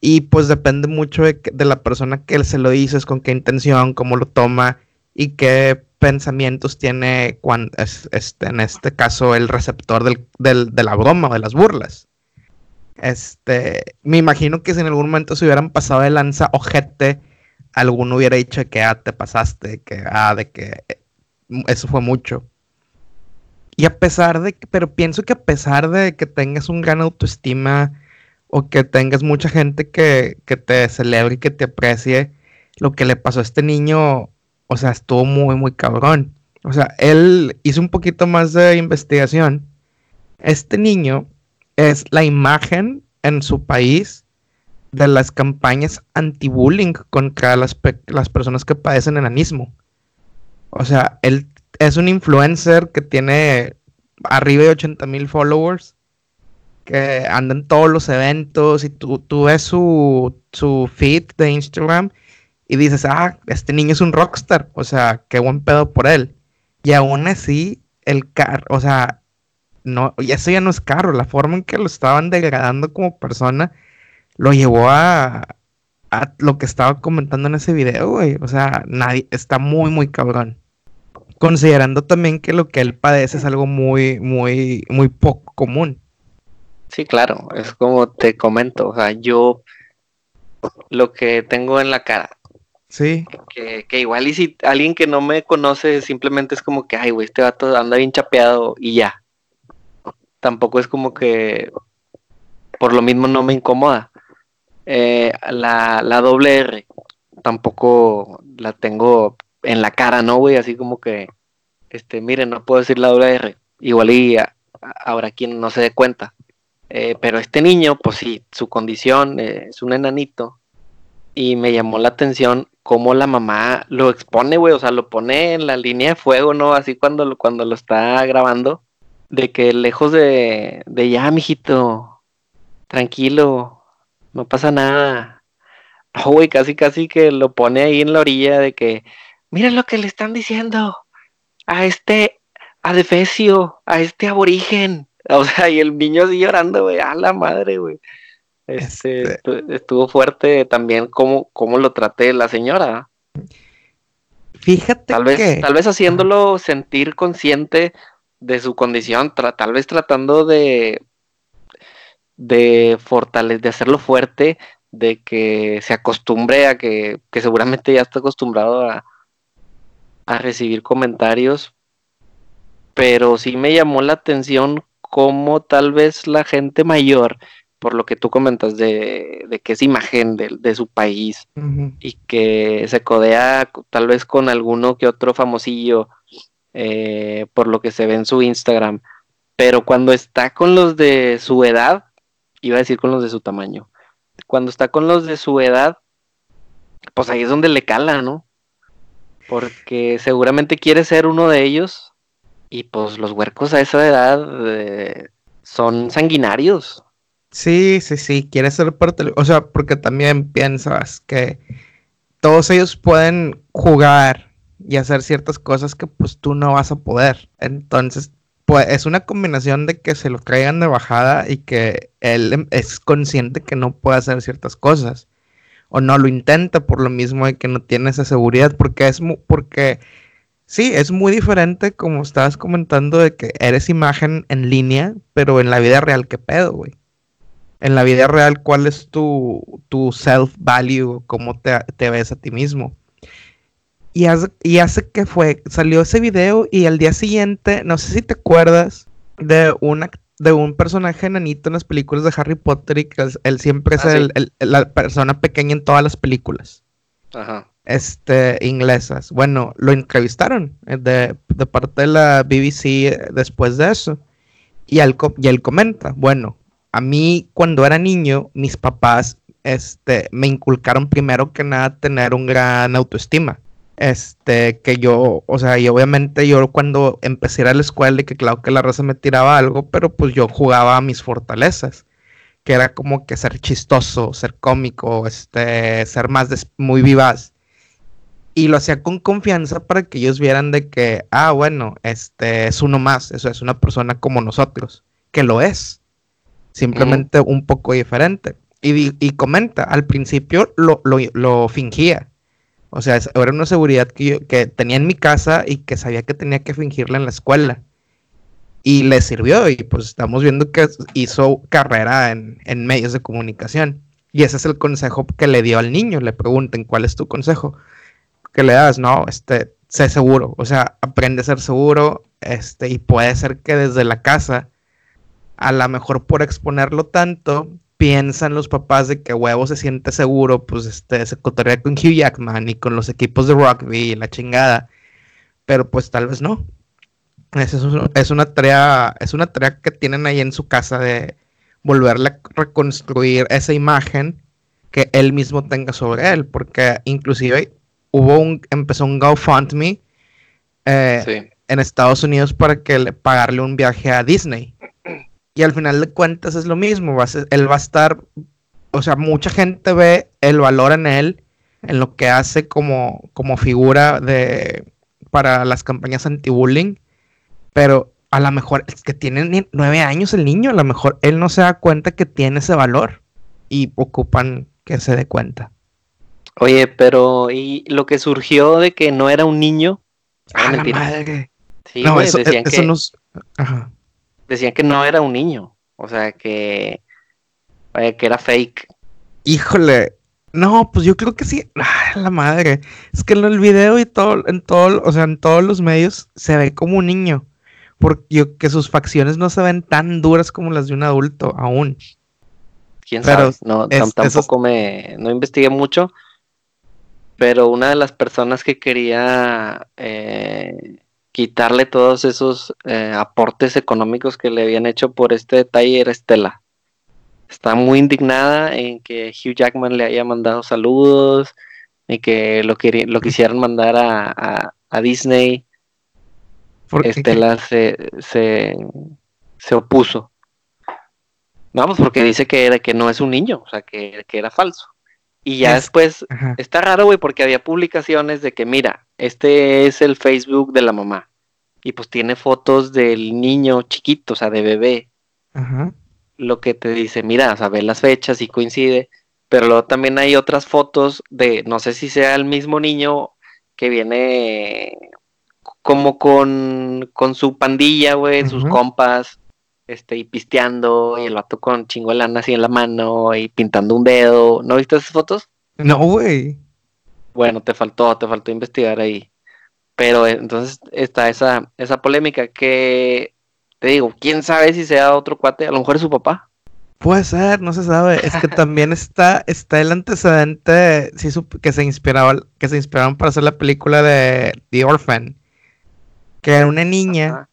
y pues depende mucho de, la persona que se lo hizo, es con qué intención, cómo lo toma y qué pensamientos tiene cuando, este, en este caso el receptor del, de la broma, de las burlas. Este, me imagino que si en algún momento se hubieran pasado de lanza ojete, alguno hubiera dicho que ah, te pasaste, que ah, de que eh, eso fue mucho. Y a pesar de, pero pienso que a pesar de que tengas un gran autoestima o que tengas mucha gente que, que te celebre y que te aprecie, lo que le pasó a este niño, o sea, estuvo muy, muy cabrón. O sea, él hizo un poquito más de investigación. Este niño es la imagen en su país de las campañas anti-bullying contra las, las personas que padecen enanismo. O sea, él es un influencer que tiene arriba de 80 mil followers, que anda en todos los eventos y tú, tú ves su, su feed de Instagram y dices, ah, este niño es un rockstar, o sea, qué buen pedo por él. Y aún así, el carro, o sea, no, eso ya no es caro, la forma en que lo estaban degradando como persona lo llevó a, a lo que estaba comentando en ese video, güey. O sea, nadie, está muy, muy cabrón. Considerando también que lo que él padece es algo muy, muy, muy poco común. Sí, claro, es como te comento, o sea, yo lo que tengo en la cara, Sí. Que, que, igual y si alguien que no me conoce simplemente es como que, ay, güey, este vato anda bien chapeado y ya. Tampoco es como que por lo mismo no me incomoda. Eh, la, la doble R tampoco la tengo en la cara, ¿no, güey? Así como que, este, miren, no puedo decir la doble R. Igual y habrá quien no se dé cuenta. Eh, pero este niño, pues sí, su condición eh, es un enanito. Y me llamó la atención cómo la mamá lo expone, güey, o sea, lo pone en la línea de fuego, ¿no? Así cuando, lo, cuando lo está grabando, de que lejos de, de ya, mijito, tranquilo, no pasa nada. Oh, güey, casi, casi que lo pone ahí en la orilla de que, mira lo que le están diciendo a este adefesio, a este aborigen. (laughs) O sea, y el niño así llorando, güey, a la madre, güey. Este, este, estuvo fuerte también cómo, cómo lo traté la señora. Fíjate tal vez, tal vez haciéndolo sentir consciente de su condición, tal vez tratando de de fortalecer, de hacerlo fuerte, de que se acostumbre a que, que seguramente ya está acostumbrado a, a recibir comentarios, pero sí me llamó la atención cómo tal vez la gente mayor por lo que tú comentas de, de que es imagen de, su país y que se codea tal vez con alguno que otro famosillo eh, por lo que se ve en su Instagram, pero cuando está con los de su edad, iba a decir con los de su tamaño, cuando está con los de su edad, pues ahí es donde le cala, ¿no? Porque seguramente quiere ser uno de ellos y pues los huercos a esa edad eh, son sanguinarios, Sí, sí, sí, quiere ser parte, o sea, porque también piensas que todos ellos pueden jugar y hacer ciertas cosas que pues tú no vas a poder. Entonces, pues es una combinación de que se lo traigan de bajada y que él es consciente que no puede hacer ciertas cosas o no lo intenta por lo mismo de que no tiene esa seguridad porque es porque sí, es muy diferente como estabas comentando de que eres imagen en línea, pero en la vida real qué pedo, güey en la vida real cuál es tu, self-value, cómo te, ves a ti mismo. Y hace, y hace que fue, salió ese video y al día siguiente, no sé si te acuerdas de una de un personaje enanito en las películas de Harry Potter y que él siempre es ah, la persona pequeña en todas las películas. Ajá. Este, inglesas. Bueno, lo entrevistaron eh, de, de parte de la BBC eh, después de eso. Y él, y él comenta, bueno, a mí cuando era niño, mis papás este, me inculcaron primero que nada tener un gran autoestima. Este, que yo, o sea, y obviamente yo cuando empecé a ir a la escuela y que claro que la raza me tiraba algo, pero pues yo jugaba a mis fortalezas, que era como que ser chistoso, ser cómico, este, ser más muy vivaz. Y lo hacía con confianza para que ellos vieran de que, ah, bueno, este es uno más, eso es una persona como nosotros, que lo es simplemente un poco diferente. Y, comenta, al principio lo, fingía. O sea, era una seguridad que, tenía en mi casa y que sabía que tenía que fingirla en la escuela. y le sirvió y pues estamos viendo que hizo carrera en, en, medios de comunicación. Y ese es el consejo que le dio al niño. Le pregunten, ¿cuál es tu consejo? Que le das, no, este, sé seguro, o sea, aprende a ser seguro, este, y puede ser que desde la casa, a lo mejor por exponerlo tanto, piensan los papás de que huevo se siente seguro, pues este, se cotorrea con Hugh Jackman y con los equipos de rugby y la chingada, pero pues tal vez no. Es, es, una tarea, es una tarea que tienen ahí en su casa de volverle a reconstruir esa imagen que él mismo tenga sobre él, porque inclusive hubo un, empezó un GoFundMe eh, en Estados Unidos para que le pagarle un viaje a Disney. Y al final de cuentas es lo mismo, va él va a estar, o sea, mucha gente ve el valor en él, en lo que hace como, como figura de para las campañas anti-bullying, pero a lo mejor es que tiene nueve años el niño, a lo mejor él no se da cuenta que tiene ese valor y ocupan que se dé cuenta. Oye, pero ¿y lo que surgió de que no era un niño? Ah, la madre. Sí, no, eso, decían que, Decían que no era un niño. O sea, que, que era fake. Híjole. No, pues yo creo que sí. Ay, la madre. Es que en el video y todo, en todo, o sea, en todos los medios se ve como un niño. Porque sus facciones no se ven tan duras como las de un adulto aún. Quién sabe. No, tampoco me. No investigué mucho pero una de las personas que quería eh, quitarle todos esos eh, aportes económicos que le habían hecho por este detalle era Estela. Está muy indignada en que Hugh Jackman le haya mandado saludos y que lo, lo quisieran mandar a, Disney. Estela se, se, opuso. Vamos, porque dice que, era, que no es un niño, o sea, que era falso. Y ya después, está raro, güey, porque había publicaciones de que, mira, este es el Facebook de la mamá. Y pues tiene fotos del niño chiquito, o sea, de bebé. Lo que te dice, mira, o sea, ve las fechas y coincide. Pero luego también hay otras fotos de, no sé si sea el mismo niño que viene como con, con su pandilla, güey, sus compas, este, y pisteando, y el vato con chingo de lana así en la mano, y pintando un dedo. ¿No viste esas fotos? No, güey. Bueno, te faltó, te faltó investigar ahí. Pero eh, entonces está esa, esa polémica que, te digo, quién sabe si sea otro cuate, a lo mejor es su papá. Puede ser, no se sabe. Es que también está, está el antecedente sí, que se inspiraba, que se inspiraron para hacer la película de The Orphan. Que era una niña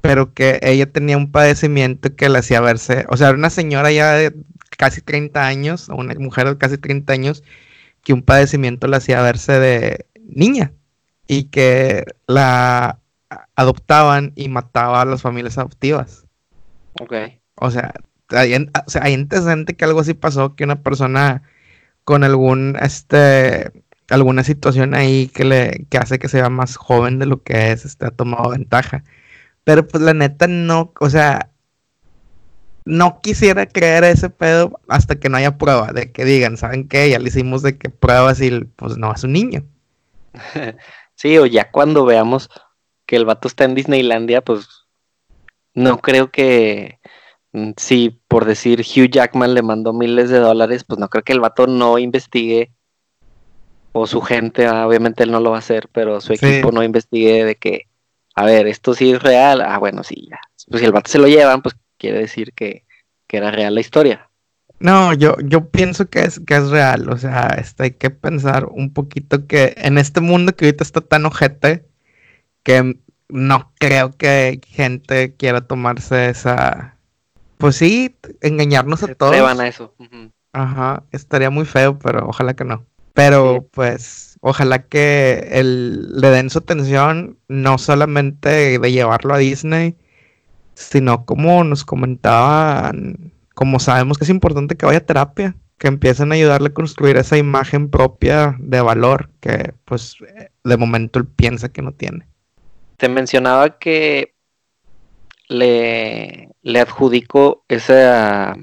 pero que ella tenía un padecimiento que le hacía verse, o sea, era una señora ya de casi 30 años, una mujer de casi 30 años, que un padecimiento le hacía verse de niña y que la adoptaban y mataba a las familias adoptivas. Ok. O sea, hay, o sea, hay antecedente que algo así pasó, que una persona con algún, este, alguna situación ahí que le, que hace que sea más joven de lo que es, ha tomado ventaja. Pero pues la neta no, o sea, no quisiera creer ese pedo hasta que no haya prueba de que digan, ¿saben qué? Ya le hicimos de que pruebas y pues no, es un niño. (laughs) Sí, o ya cuando veamos que el vato está en Disneylandia, pues no creo que mm, si por decir Hugh Jackman le mandó miles de dólares, pues no creo que el vato no investigue o su gente, obviamente él no lo va a hacer, pero su equipo no investigue de que a ver, esto sí es real, ah, bueno, sí, ya. Pues si el vato se lo llevan, pues quiere decir que, era real la historia. No, yo, yo pienso que es, que es real, o sea, este, hay que pensar un poquito que en este mundo que ahorita está tan ojete, que no creo que gente quiera tomarse esa, pues sí, engañarnos a todos. a eso. Ajá, estaría muy feo, pero ojalá que no. Pero pues ojalá que el, le den su atención no solamente de llevarlo a Disney, sino como nos comentaban, como sabemos que es importante que vaya a terapia, que empiecen a ayudarle a construir esa imagen propia de valor que pues de momento él piensa que no tiene. Te mencionaba que le, le adjudico esa,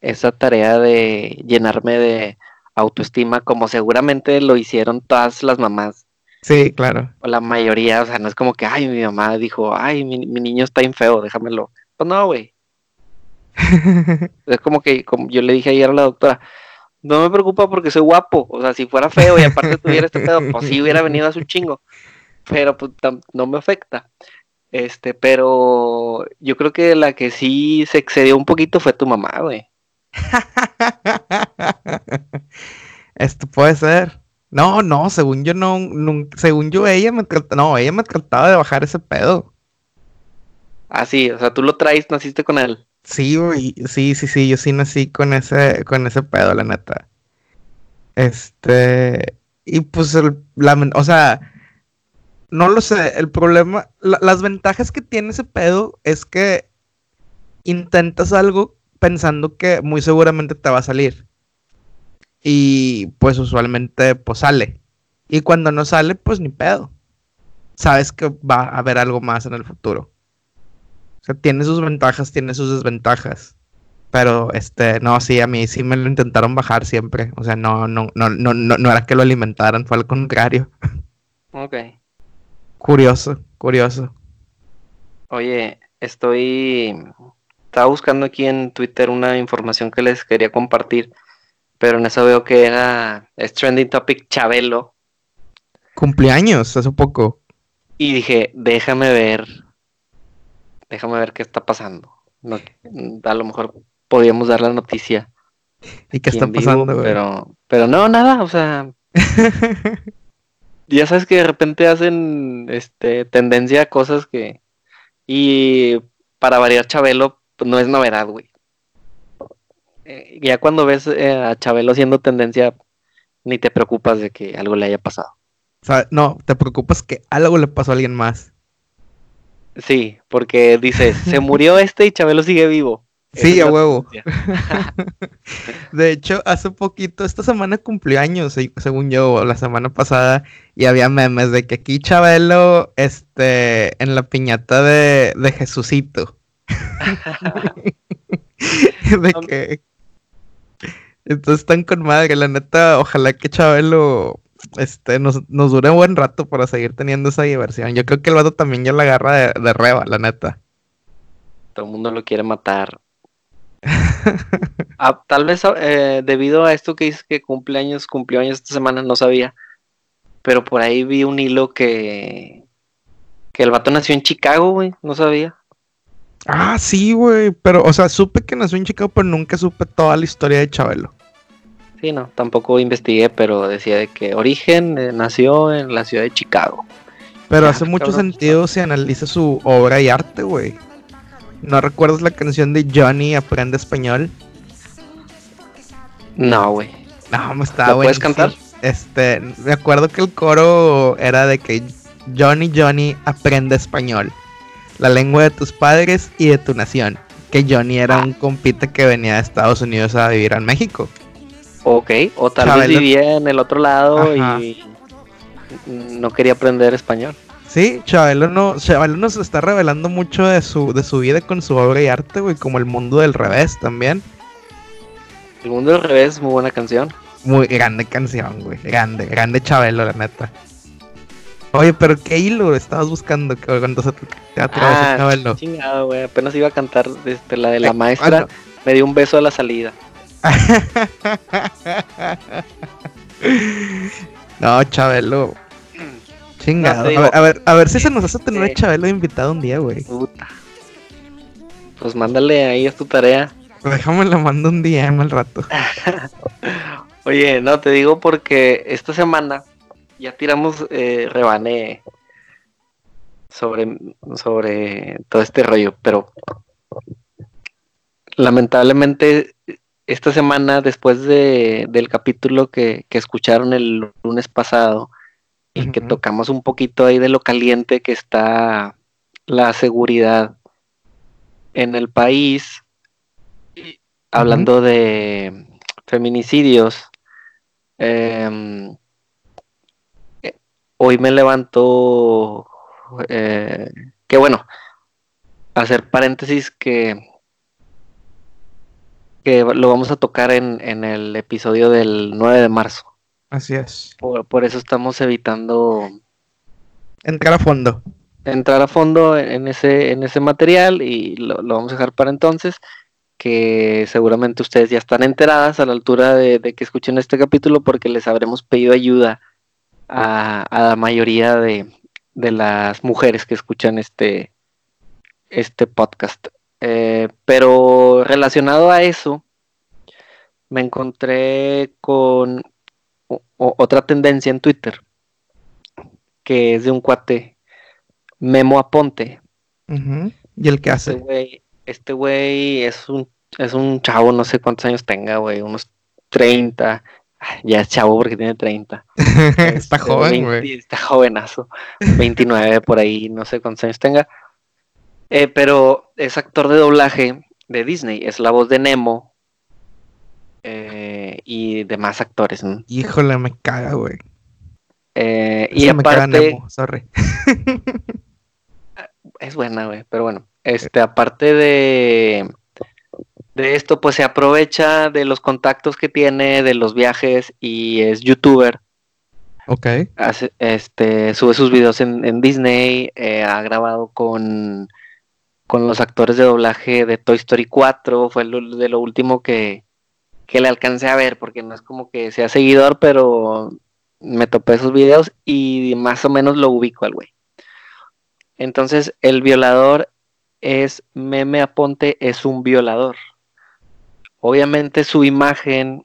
esa tarea de llenarme de autoestima, como seguramente lo hicieron todas las mamás Sí, claro. O la mayoría, o sea, no es como que, ay, mi mamá dijo, ay, mi, mi niño está bien feo, déjamelo. Pues no, güey. (laughs) es como que, como yo le dije ayer a la doctora, no me preocupa porque soy guapo. O sea, si fuera feo y aparte tuviera este pedo, pues sí hubiera venido a su chingo. Pero pues no me afecta. Este, pero yo creo que la que sí se excedió un poquito fue tu mamá, güey. (laughs) (laughs) Esto puede ser. No, no, según yo no, según yo ella me no, ella me trataba de bajar ese pedo. Ah, sí, o sea, tú lo traes, naciste con él. Sí, güey, sí, sí, sí, yo sí nací con ese, con ese pedo, la neta. Este, y pues, el, la, o sea, no lo sé, el problema, las ventajas que tiene ese pedo es que intentas algo pensando que muy seguramente te va a salir. Y pues usualmente pues sale. Y cuando no sale, pues ni pedo. Sabes que va a haber algo más en el futuro. O sea, tiene sus ventajas, tiene sus desventajas. Pero este, no, sí, a mí sí me lo intentaron bajar siempre. O sea, no, no, no, no, no, no era que lo alimentaran, fue al contrario. (laughs) Ok. Curioso, curioso. Oye, estoy. Estaba buscando aquí en Twitter una información que les quería compartir pero en eso veo que era es trending topic Chabelo. Cumpleaños, hace poco. Y dije, déjame ver, déjame ver qué está pasando. a lo mejor podíamos dar la noticia. ¿Y qué está pasando, Pero, pero no, nada, o sea. (laughs) ya sabes que de repente hacen este tendencia a cosas que. Y para variar Chabelo, pues no es novedad, güey. Eh, ya cuando ves eh, a Chabelo haciendo tendencia, ni te preocupas de que algo le haya pasado. O sea, no, te preocupas que algo le pasó a alguien más. Sí, porque dices, se murió este y Chabelo sigue vivo. Sí, a huevo. (laughs) de hecho, hace poquito, esta semana cumplió años, según yo, la semana pasada, y había memes de que aquí Chabelo, este, en la piñata de, de Jesucito. (laughs) de que entonces están con madre, la neta, ojalá que Chabelo este, nos, nos dure un buen rato para seguir teniendo esa diversión. Yo creo que el vato también ya la agarra de, reba, la neta. Todo el mundo lo quiere matar. (laughs) Ah, tal vez eh, debido a esto que dices que cumpleaños, cumplió años esta semana, no sabía. Pero por ahí vi un hilo que, que el vato nació en Chicago, güey, no sabía. Ah, sí, güey. Pero, o sea, supe que nació en Chicago, pero nunca supe toda la historia de Chabelo. Sí, no, tampoco investigué, pero decía de que origen eh, nació en la ciudad de Chicago. Pero hace mucho sentido si analiza su obra y arte, güey. ¿No recuerdas la canción de Johnny Aprende Español? No, güey. No, me estaba ¿Puedes cantar? Este, me acuerdo que el coro era de que Johnny Johnny aprende español la lengua de tus padres y de tu nación. Que Johnny era un compite que venía de Estados Unidos a vivir en México. Ok, o tal vez vivía en el otro lado y no quería aprender español. Sí, Chabelo, no, Chabelo nos está revelando mucho de su, de su vida con su obra y arte, güey, como el mundo del revés también. El mundo del revés, muy buena canción. Muy grande canción, güey. Grande, grande Chabelo, la neta. Oye, pero ¿qué hilo estabas buscando cuando se te ah, chingado, güey. Apenas iba a cantar este, la de la maestra. Me dio un beso a la salida. (laughs) no, Chabelo. Chingado. a, ver, a, ver, si se nos hace tener a Chabelo invitado un día, güey. Puta. Pues mándale ahí, es tu tarea. Déjame lo mando un día al rato. (laughs) Oye, no, te digo porque esta semana ya tiramos eh, rebane sobre, sobre todo este rollo, pero lamentablemente esta semana, después de, del capítulo que, escucharon el lunes pasado, y que tocamos un poquito ahí de lo caliente que está la seguridad en el país, hablando de feminicidios, eh, hoy me levantó, eh, que bueno, hacer paréntesis que, que lo vamos a tocar en, en el episodio del 9 de marzo. Así es. Por, eso estamos evitando entrar a fondo. Entrar a fondo en ese, en ese material y lo, vamos a dejar para entonces, que seguramente ustedes ya están enteradas a la altura de, que escuchen este capítulo porque les habremos pedido ayuda a, la mayoría de, de, las mujeres que escuchan este, este podcast. Eh, pero relacionado a eso, me encontré con otra tendencia en Twitter, que es de un cuate, Memo Aponte. ¿Y el que hace? Este güey es un, es un chavo, no sé cuántos años tenga, güey, unos 30. Ya es chavo porque tiene 30. (laughs) está este, joven, güey. Está jovenazo. 29 por ahí, no sé cuántos años tenga. Eh, pero es actor de doblaje de Disney, es la voz de Nemo eh, y demás actores. Híjole, me caga, güey. Eh, y aparte. sorry. (laughs) es buena, güey, pero bueno. Este, aparte de, de esto, pues se aprovecha de los contactos que tiene, de los viajes y es youtuber. Ok. este, sube sus videos en, Disney, eh, ha grabado con, con los actores de doblaje de Toy Story 4, fue de lo último que, que le alcancé a ver, porque no es como que sea seguidor, pero me topé esos videos y más o menos lo ubico al güey. Entonces, el violador es Meme Aponte, es un violador. Obviamente su imagen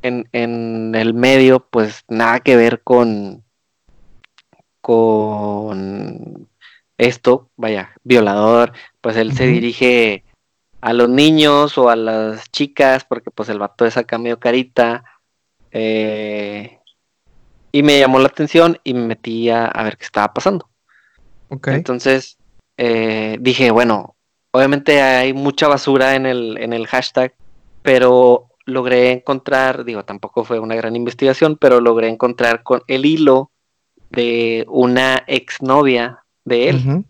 en, en el medio, pues nada que ver con, con esto, vaya, violador, pues él se dirige a los niños o a las chicas, porque pues el vato es acá medio carita. Eh, y me llamó la atención y me metí a, ver qué estaba pasando. Entonces eh, dije, bueno, obviamente hay mucha basura en el, en el hashtag, pero logré encontrar, digo, tampoco fue una gran investigación, pero logré encontrar con el hilo de una exnovia de él,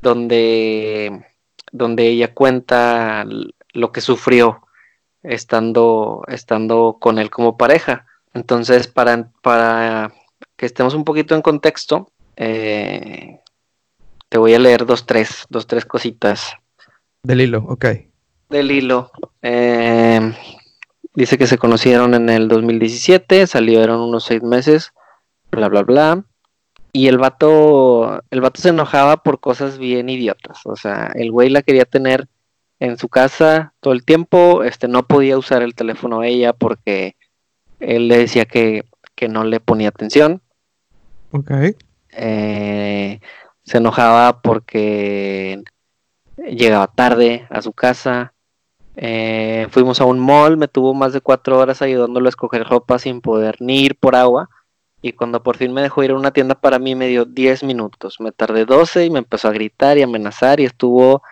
donde donde ella cuenta lo que sufrió estando, estando con él como pareja. Entonces, para, para que estemos un poquito en contexto, eh, te voy a leer dos, tres, dos, tres cositas. Del hilo, ok. Del hilo. Eh, dice que se conocieron en el 2017, salieron unos seis meses, bla, bla, bla. Y el vato, el vato se enojaba por cosas bien idiotas. O sea, el güey la quería tener en su casa todo el tiempo. Este no podía usar el teléfono a ella porque él le decía que, no le ponía atención. Ok. Eh, se enojaba porque llegaba tarde a su casa. Eh, fuimos a un mall, me tuvo más de cuatro horas ayudándolo a escoger ropa sin poder ni ir por agua y cuando por fin me dejó ir a una tienda para mí me dio 10 minutos. Me tardé 12 y me empezó a gritar y amenazar y estuvo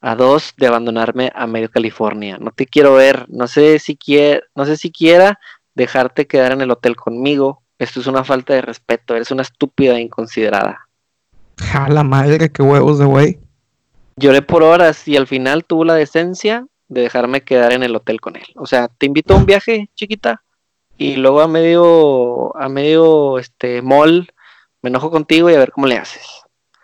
a dos de abandonarme a medio California. No te quiero ver, no sé si quiera, no sé si quiera dejarte quedar en el hotel conmigo. Esto es una falta de respeto, eres una estúpida e inconsiderada. A la madre, qué huevos de güey. Lloré por horas y al final tuvo la decencia de dejarme quedar en el hotel con él. O sea, te invito a un viaje, chiquita y luego a medio, a medio este mall me enojo contigo y a ver cómo le haces.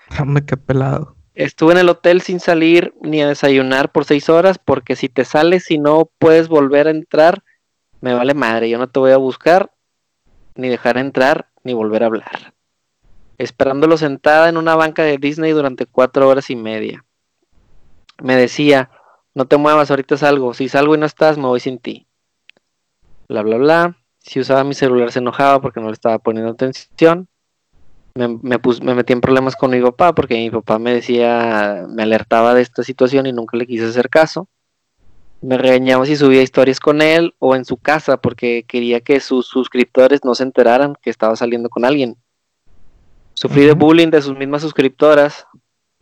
(laughs) Dame qué pelado. Estuve en el hotel sin salir ni a desayunar por seis horas porque si te sales y no puedes volver a entrar, me vale madre, yo no te voy a buscar, ni dejar entrar, ni volver a hablar. Esperándolo sentada en una banca de Disney durante cuatro horas y media. Me decía, no te muevas, ahorita salgo, si salgo y no estás, me voy sin ti. Bla, bla, bla si usaba mi celular se enojaba porque no le estaba poniendo atención. Me, me, me metí en problemas con mi papá porque mi papá me decía, me alertaba de esta situación y nunca le quise hacer caso. Me regañaba si subía historias con él o en su casa porque quería que sus suscriptores no se enteraran que estaba saliendo con alguien. Sufrí de bullying de sus mismas suscriptoras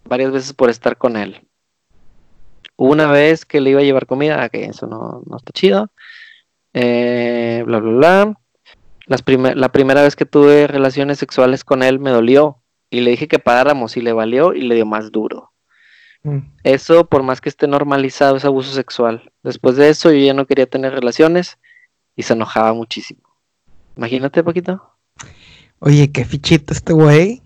varias veces por estar con él. Una vez que le iba a llevar comida, ah, que eso no, no está chido. Eh, bla, bla, bla. Las la primera vez que tuve relaciones sexuales con él me dolió y le dije que paráramos y le valió y le dio más duro. Mm. Eso, por más que esté normalizado, es abuso sexual. Después de eso, yo ya no quería tener relaciones y se enojaba muchísimo. Imagínate, Paquito. Oye, qué fichito este güey.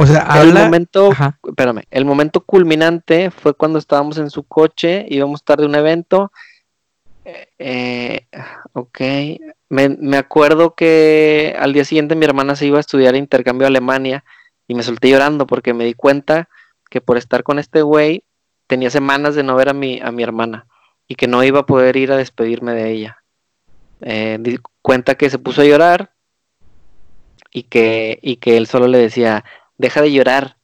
O sea, el habla... momento, Ajá. espérame, el momento culminante fue cuando estábamos en su coche, íbamos a estar de un evento. eh, eh, ok, me, me acuerdo que al día siguiente mi hermana se iba a estudiar intercambio a Alemania y me solté llorando porque me di cuenta que por estar con este güey tenía semanas de no ver a mi, a mi hermana y que no iba a poder ir a despedirme de ella. Eh, di cuenta que se puso a llorar y que, y que él solo le decía, deja de llorar,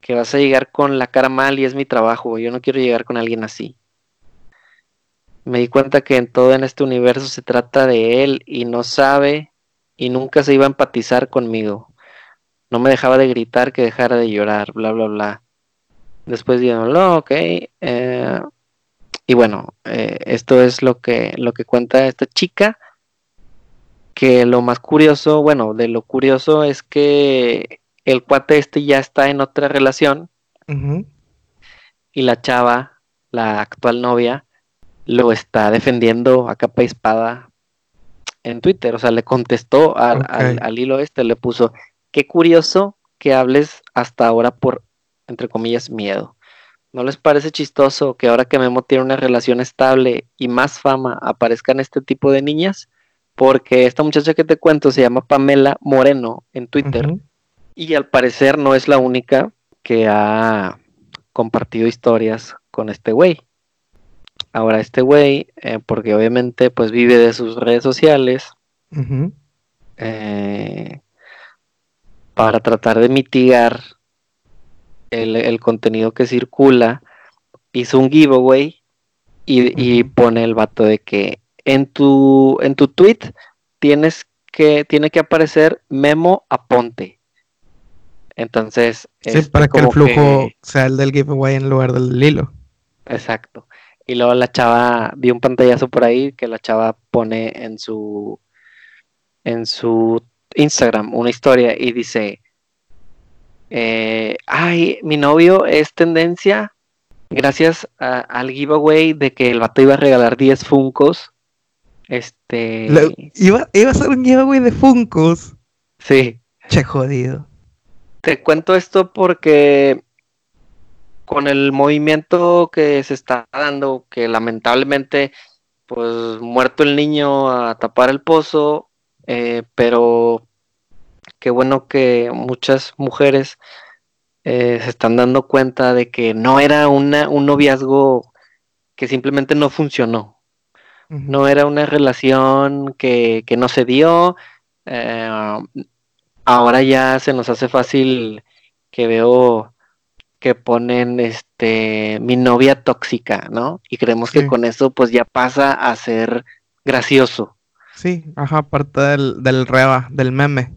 que vas a llegar con la cara mal y es mi trabajo, yo no quiero llegar con alguien así. Me di cuenta que en todo en este universo se trata de él y no sabe y nunca se iba a empatizar conmigo. No me dejaba de gritar que dejara de llorar, bla, bla, bla. Después digo, no, ok. eh, y bueno, eh, esto es lo que, lo que cuenta esta chica. Que lo más curioso, bueno, de lo curioso es que el cuate este ya está en otra relación y la chava, la actual novia, lo está defendiendo a capa y espada en Twitter. O sea, le contestó al, al- Ok. al hilo este, le puso, qué curioso que hables hasta ahora por, entre comillas, miedo. ¿No les parece chistoso que ahora que Memo tiene una relación estable y más fama aparezcan este tipo de niñas? Porque esta muchacha que te cuento se llama Pamela Moreno en Twitter. Y al parecer no es la única que ha compartido historias con este güey. Ahora este güey, eh, porque obviamente pues vive de sus redes sociales, eh, para tratar de mitigar el, el contenido que circula, hizo un giveaway y, y pone el vato de que en tu, en tu tweet tienes que, tiene que aparecer Memo Aponte. Entonces, Sí, este, para que el flujo sea el del giveaway en lugar del hilo. Exacto. Y luego la chava, vi un pantallazo por ahí que la chava pone en su en su Instagram una historia y dice eh, ay, mi novio es tendencia gracias a- al giveaway de que el vato iba a regalar 10 Funcos. Este Lo- iba, iba a ser un giveaway de Funkos. sí. Che, jodido. Te cuento esto porque con el movimiento que se está dando, que lamentablemente, pues muerto el niño a tapar el pozo, eh, pero qué bueno que muchas mujeres eh, se están dando cuenta de que no era una, un noviazgo que simplemente no funcionó, no era una relación que, que no se dio. eh, ahora ya se nos hace fácil que veo que ponen este mi novia tóxica, ¿no? Y creemos Sí. que con eso pues ya pasa a ser gracioso, Sí, ajá, parte del, del reba, del meme.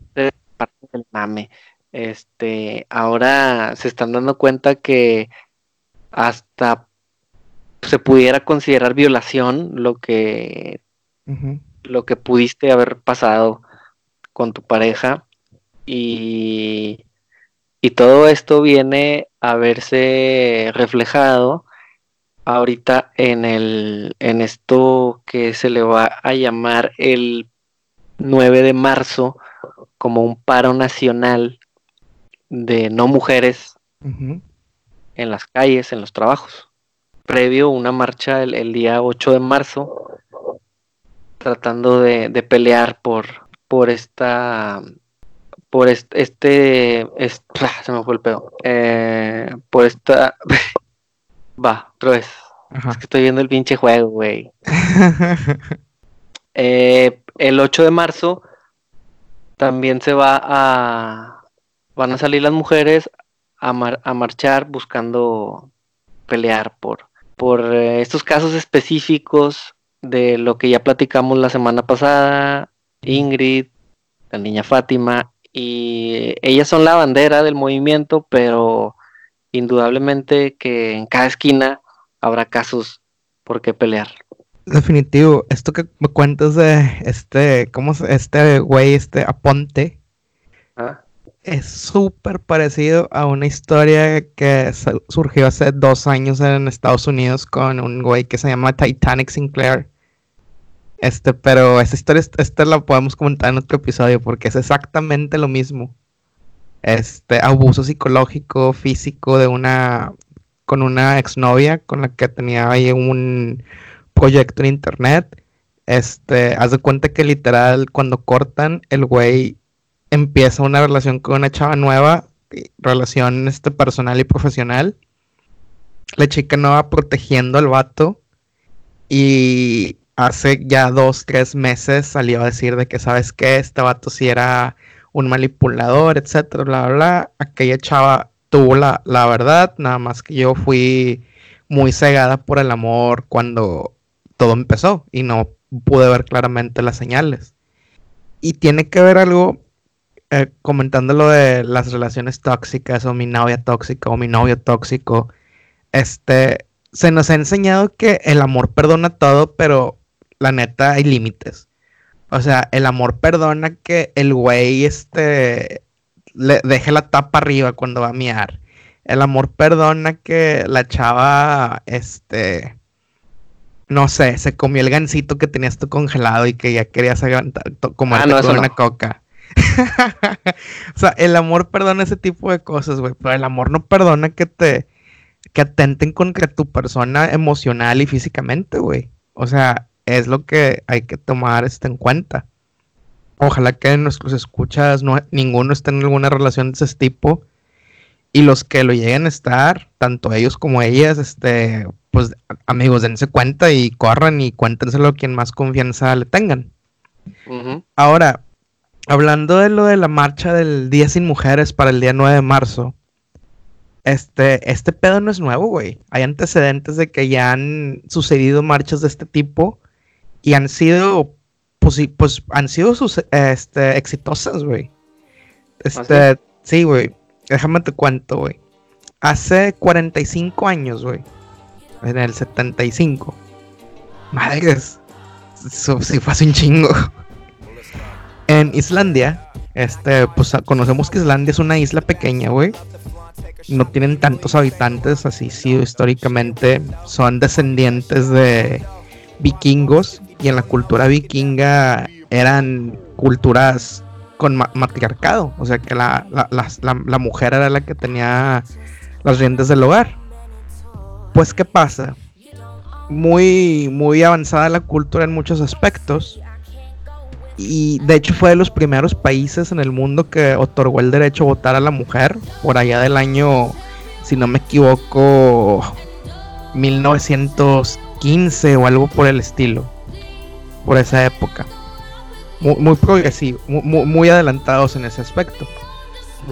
parte del mame. Este, ahora se están dando cuenta que hasta se pudiera considerar violación lo que lo que pudiste haber pasado con tu pareja y, y todo esto viene a verse reflejado ahorita en el en esto que se le va a llamar el 9 de marzo como un paro nacional de no mujeres en las calles, en los trabajos. Previo una marcha el, el día 8 de marzo, tratando de, de pelear por, por esta, por este, este, es- (laughs) se me fue el pedo, Eh, por esta, (laughs) va, otra vez, Ajá. es que estoy viendo el pinche juego, güey. (laughs) Eh, el 8 de marzo también se va a, van a salir las mujeres a, mar- a marchar buscando pelear por, por eh, estos casos específicos de lo que ya platicamos la semana pasada, Ingrid, la niña Fátima, y ellas son la bandera del movimiento, pero indudablemente que en cada esquina habrá casos por qué pelear. Definitivo, esto que me cuentas de este, ¿cómo se, este güey, este Aponte, ¿Ah? es súper parecido a una historia que su- surgió hace dos años en Estados Unidos con un güey que se llama Titanic Sinclair. Este, pero esta historia, esta la podemos comentar en otro episodio porque es exactamente lo mismo. este abuso psicológico, físico de una con una exnovia con la que tenía ahí un proyecto en internet. Este, haz de cuenta que literal cuando cortan el güey empieza una relación con una chava nueva, relación este personal y profesional. La chica no va protegiendo al vato y hace ya dos, tres meses salió a decir de que, ¿sabes qué? Este vato sí era un manipulador, etcétera, bla, bla, bla. Aquella chava tuvo la, la verdad, nada más que yo fui muy cegada por el amor cuando todo empezó y no pude ver claramente las señales. Y tiene que ver algo, eh, comentando lo de las relaciones tóxicas o mi novia tóxica o mi novio tóxico, este, se nos ha enseñado que el amor perdona todo, pero la neta hay límites. O sea, el amor perdona que el güey este le deje la tapa arriba cuando va a miar. El amor perdona que la chava este no sé, se comió el gansito que tenías tú congelado y que ya querías comer ah, una coca. (laughs) o sea, el amor perdona ese tipo de cosas, güey, pero el amor no perdona que te que atenten contra tu persona emocional y físicamente, güey. O sea, es lo que hay que tomar este en cuenta. Ojalá que nuestros escuchas no, ninguno esté en alguna relación de ese tipo. Y los que lo lleguen a estar, tanto ellos como ellas, este, pues amigos, dense cuenta y corran y cuéntenselo a quien más confianza le tengan. Ahora, hablando de lo de la marcha del Día Sin Mujeres para el día 9 de marzo, este, este pedo no es nuevo, güey. Hay antecedentes de que ya han sucedido marchas de este tipo y han sido, pues, pues han sido sus, este, exitosas, güey. Este, sí, güey. Déjame te cuento, güey. Hace 45 años, güey. En el 75. Madres. Eso sí fue hace un chingo. En Islandia, este, pues conocemos que Islandia es una isla pequeña, güey. No tienen tantos habitantes, así sí, históricamente son descendientes de vikingos y en la cultura vikinga eran culturas con matriarcado, o sea que la, mujer era la que tenía las riendas del hogar. Pues, ¿qué pasa? Muy, muy avanzada la cultura en muchos aspectos. Y de hecho fue de los primeros países en el mundo que otorgó el derecho a votar a la mujer, por allá del año, si no me equivoco, 1915 o algo por el estilo por esa época. Muy, muy progresivo, muy, adelantados en ese aspecto.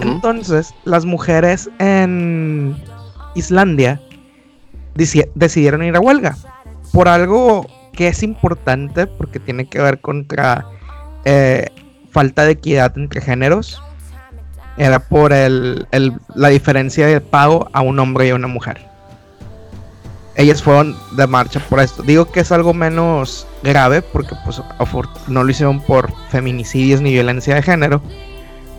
Entonces, las mujeres en Islandia decidieron ir a huelga por algo que es importante porque tiene que ver contra eh, falta de equidad entre géneros. Era por el, la diferencia de pago a un hombre y a una mujer ellas fueron de marcha por esto. Digo que es algo menos grave porque pues no lo hicieron por feminicidios ni violencia de género,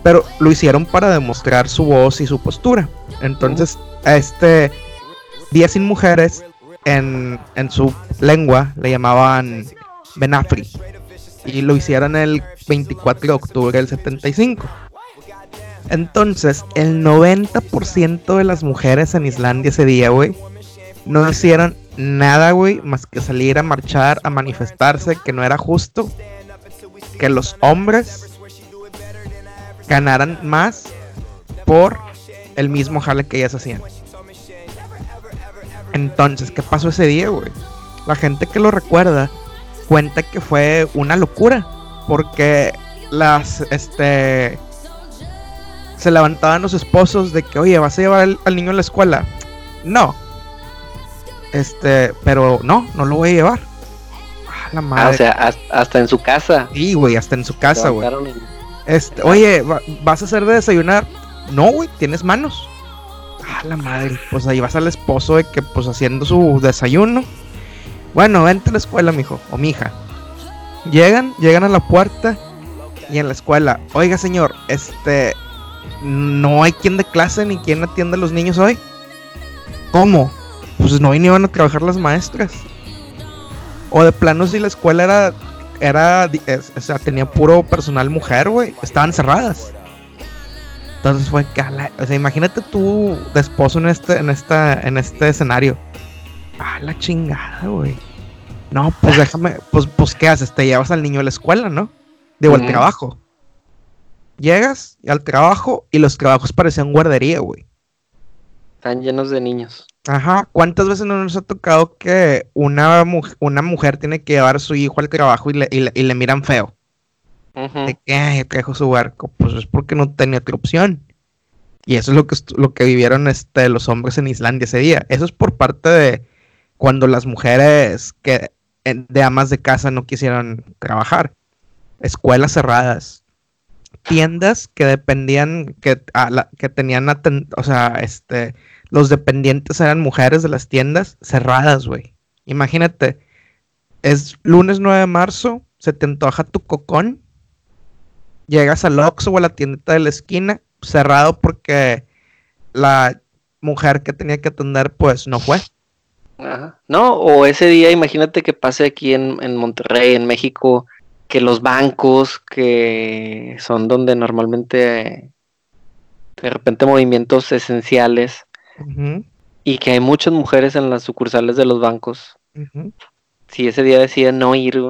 pero lo hicieron para demostrar su voz y su postura. Entonces, este Día sin Mujeres en, en su lengua le llamaban Benafri y lo hicieron el 24 de octubre del 75. Entonces, el 90% de las mujeres en Islandia ese día, güey, no hicieron nada, güey, más que salir a marchar, a manifestarse que no era justo que los hombres ganaran más por el mismo jale que ellas hacían. Entonces, ¿qué pasó ese día, güey? La gente que lo recuerda cuenta que fue una locura porque las, este, se levantaban los esposos de que, oye, ¿vas a llevar al niño a la escuela? No, este, pero no, no lo voy a llevar. Ah, la madre. Ah, o sea, hasta en su casa. Sí, güey, hasta en su casa, güey. Este, oye, ¿vas a hacer de desayunar? No, güey, tienes manos. Ah, la madre. Pues ahí vas al esposo de que, pues haciendo su desayuno. Bueno, vente a la escuela, mijo, o mija. Llegan, llegan a la puerta y en la escuela, oiga, señor, este, no hay quien de clase ni quien atienda a los niños hoy. ¿Cómo? Pues no iban a trabajar las maestras. O de plano si la escuela era, era, o sea, tenía puro personal mujer, güey, estaban cerradas. Entonces fue que, o sea, imagínate tú de esposo en este, en esta, en este escenario. Ah, la chingada, güey. No, pues déjame, pues, pues, ¿qué haces? Te llevas al niño a la escuela, ¿no? Digo, al trabajo. Llegas al trabajo y los trabajos parecían guardería, güey. Están llenos de niños. Ajá, ¿cuántas veces no nos ha tocado que una, una mujer tiene que llevar a su hijo al trabajo y le, y le, miran feo? ¿De qué? Trajo su barco. Pues es porque no tenía otra opción. Y eso es lo que, lo que vivieron este, los hombres en Islandia ese día. Eso es por parte de cuando las mujeres que de amas de casa no quisieron trabajar. Escuelas cerradas. Tiendas que dependían, que, que tenían, o sea, este, los dependientes eran mujeres de las tiendas cerradas, güey. Imagínate, es lunes 9 de marzo, se te antoja tu cocón, llegas al Oxxo o a la tiendita de la esquina, cerrado porque la mujer que tenía que atender, pues, no fue. No, o ese día, imagínate que pase aquí en, Monterrey, en México, que los bancos, que son donde normalmente de repente movimientos esenciales, y que hay muchas mujeres en las sucursales de los bancos. Si ese día deciden no ir,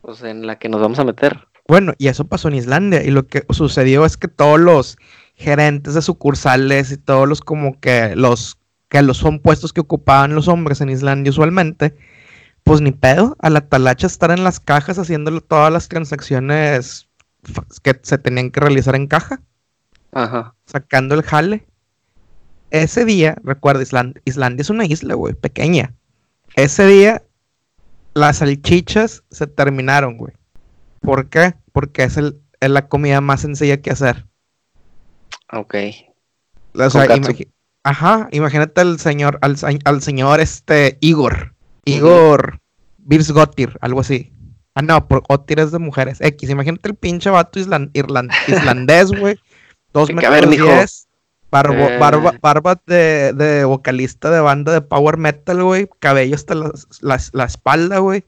pues en la que nos vamos a meter. Bueno, y eso pasó en Islandia, y lo que sucedió es que todos los gerentes de sucursales y todos los como que los que los son puestos que ocupaban los hombres en Islandia usualmente, pues ni pedo, a la talacha estar en las cajas haciéndolo todas las transacciones que se tenían que realizar en caja. Ajá. Sacando el jale. Ese día, recuerda, Islandia es una isla, güey, pequeña. Ese día, las salchichas se terminaron, güey. ¿Por qué? Porque es, el, es la comida más sencilla que hacer. Ok. O sea, Ajá, imagínate al señor, al, señor este Igor. Igor Birsgottir, algo así. Ah, no, por Otir es de mujeres. X, imagínate el pinche vato (laughs) islandés, güey. Dos metros diez. Eh. barba, de, vocalista de banda de power metal, güey. Cabello hasta la, espalda, güey.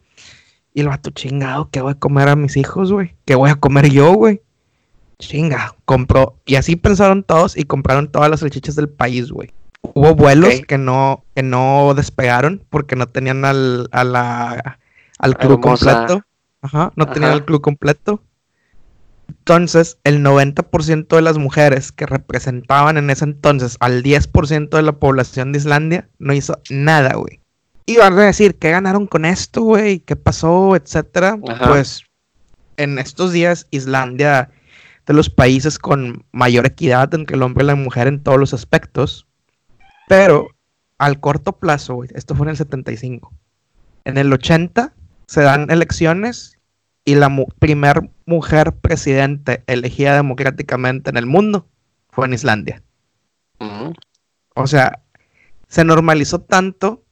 Y el vato chingado, ¿qué voy a comer a mis hijos, güey? ¿Qué voy a comer yo, güey? Chinga, compró. Y así pensaron todos y compraron todas las salchichas del país, güey. Hubo vuelos que no, que no despegaron porque no tenían al, a la, al club completo. Ajá, no tenían el club completo. Entonces, el 90% de las mujeres que representaban en ese entonces al 10% de la población de Islandia no hizo nada, güey. Y van a decir, ¿qué ganaron con esto, güey? ¿Qué pasó? Etcétera. Pues, en estos días, Islandia de los países con mayor equidad entre el hombre y la mujer en todos los aspectos. Pero al corto plazo, esto fue en el 75. En el 80 se dan elecciones y la primer mujer presidente elegida democráticamente en el mundo fue en Islandia. O sea, se normalizó tanto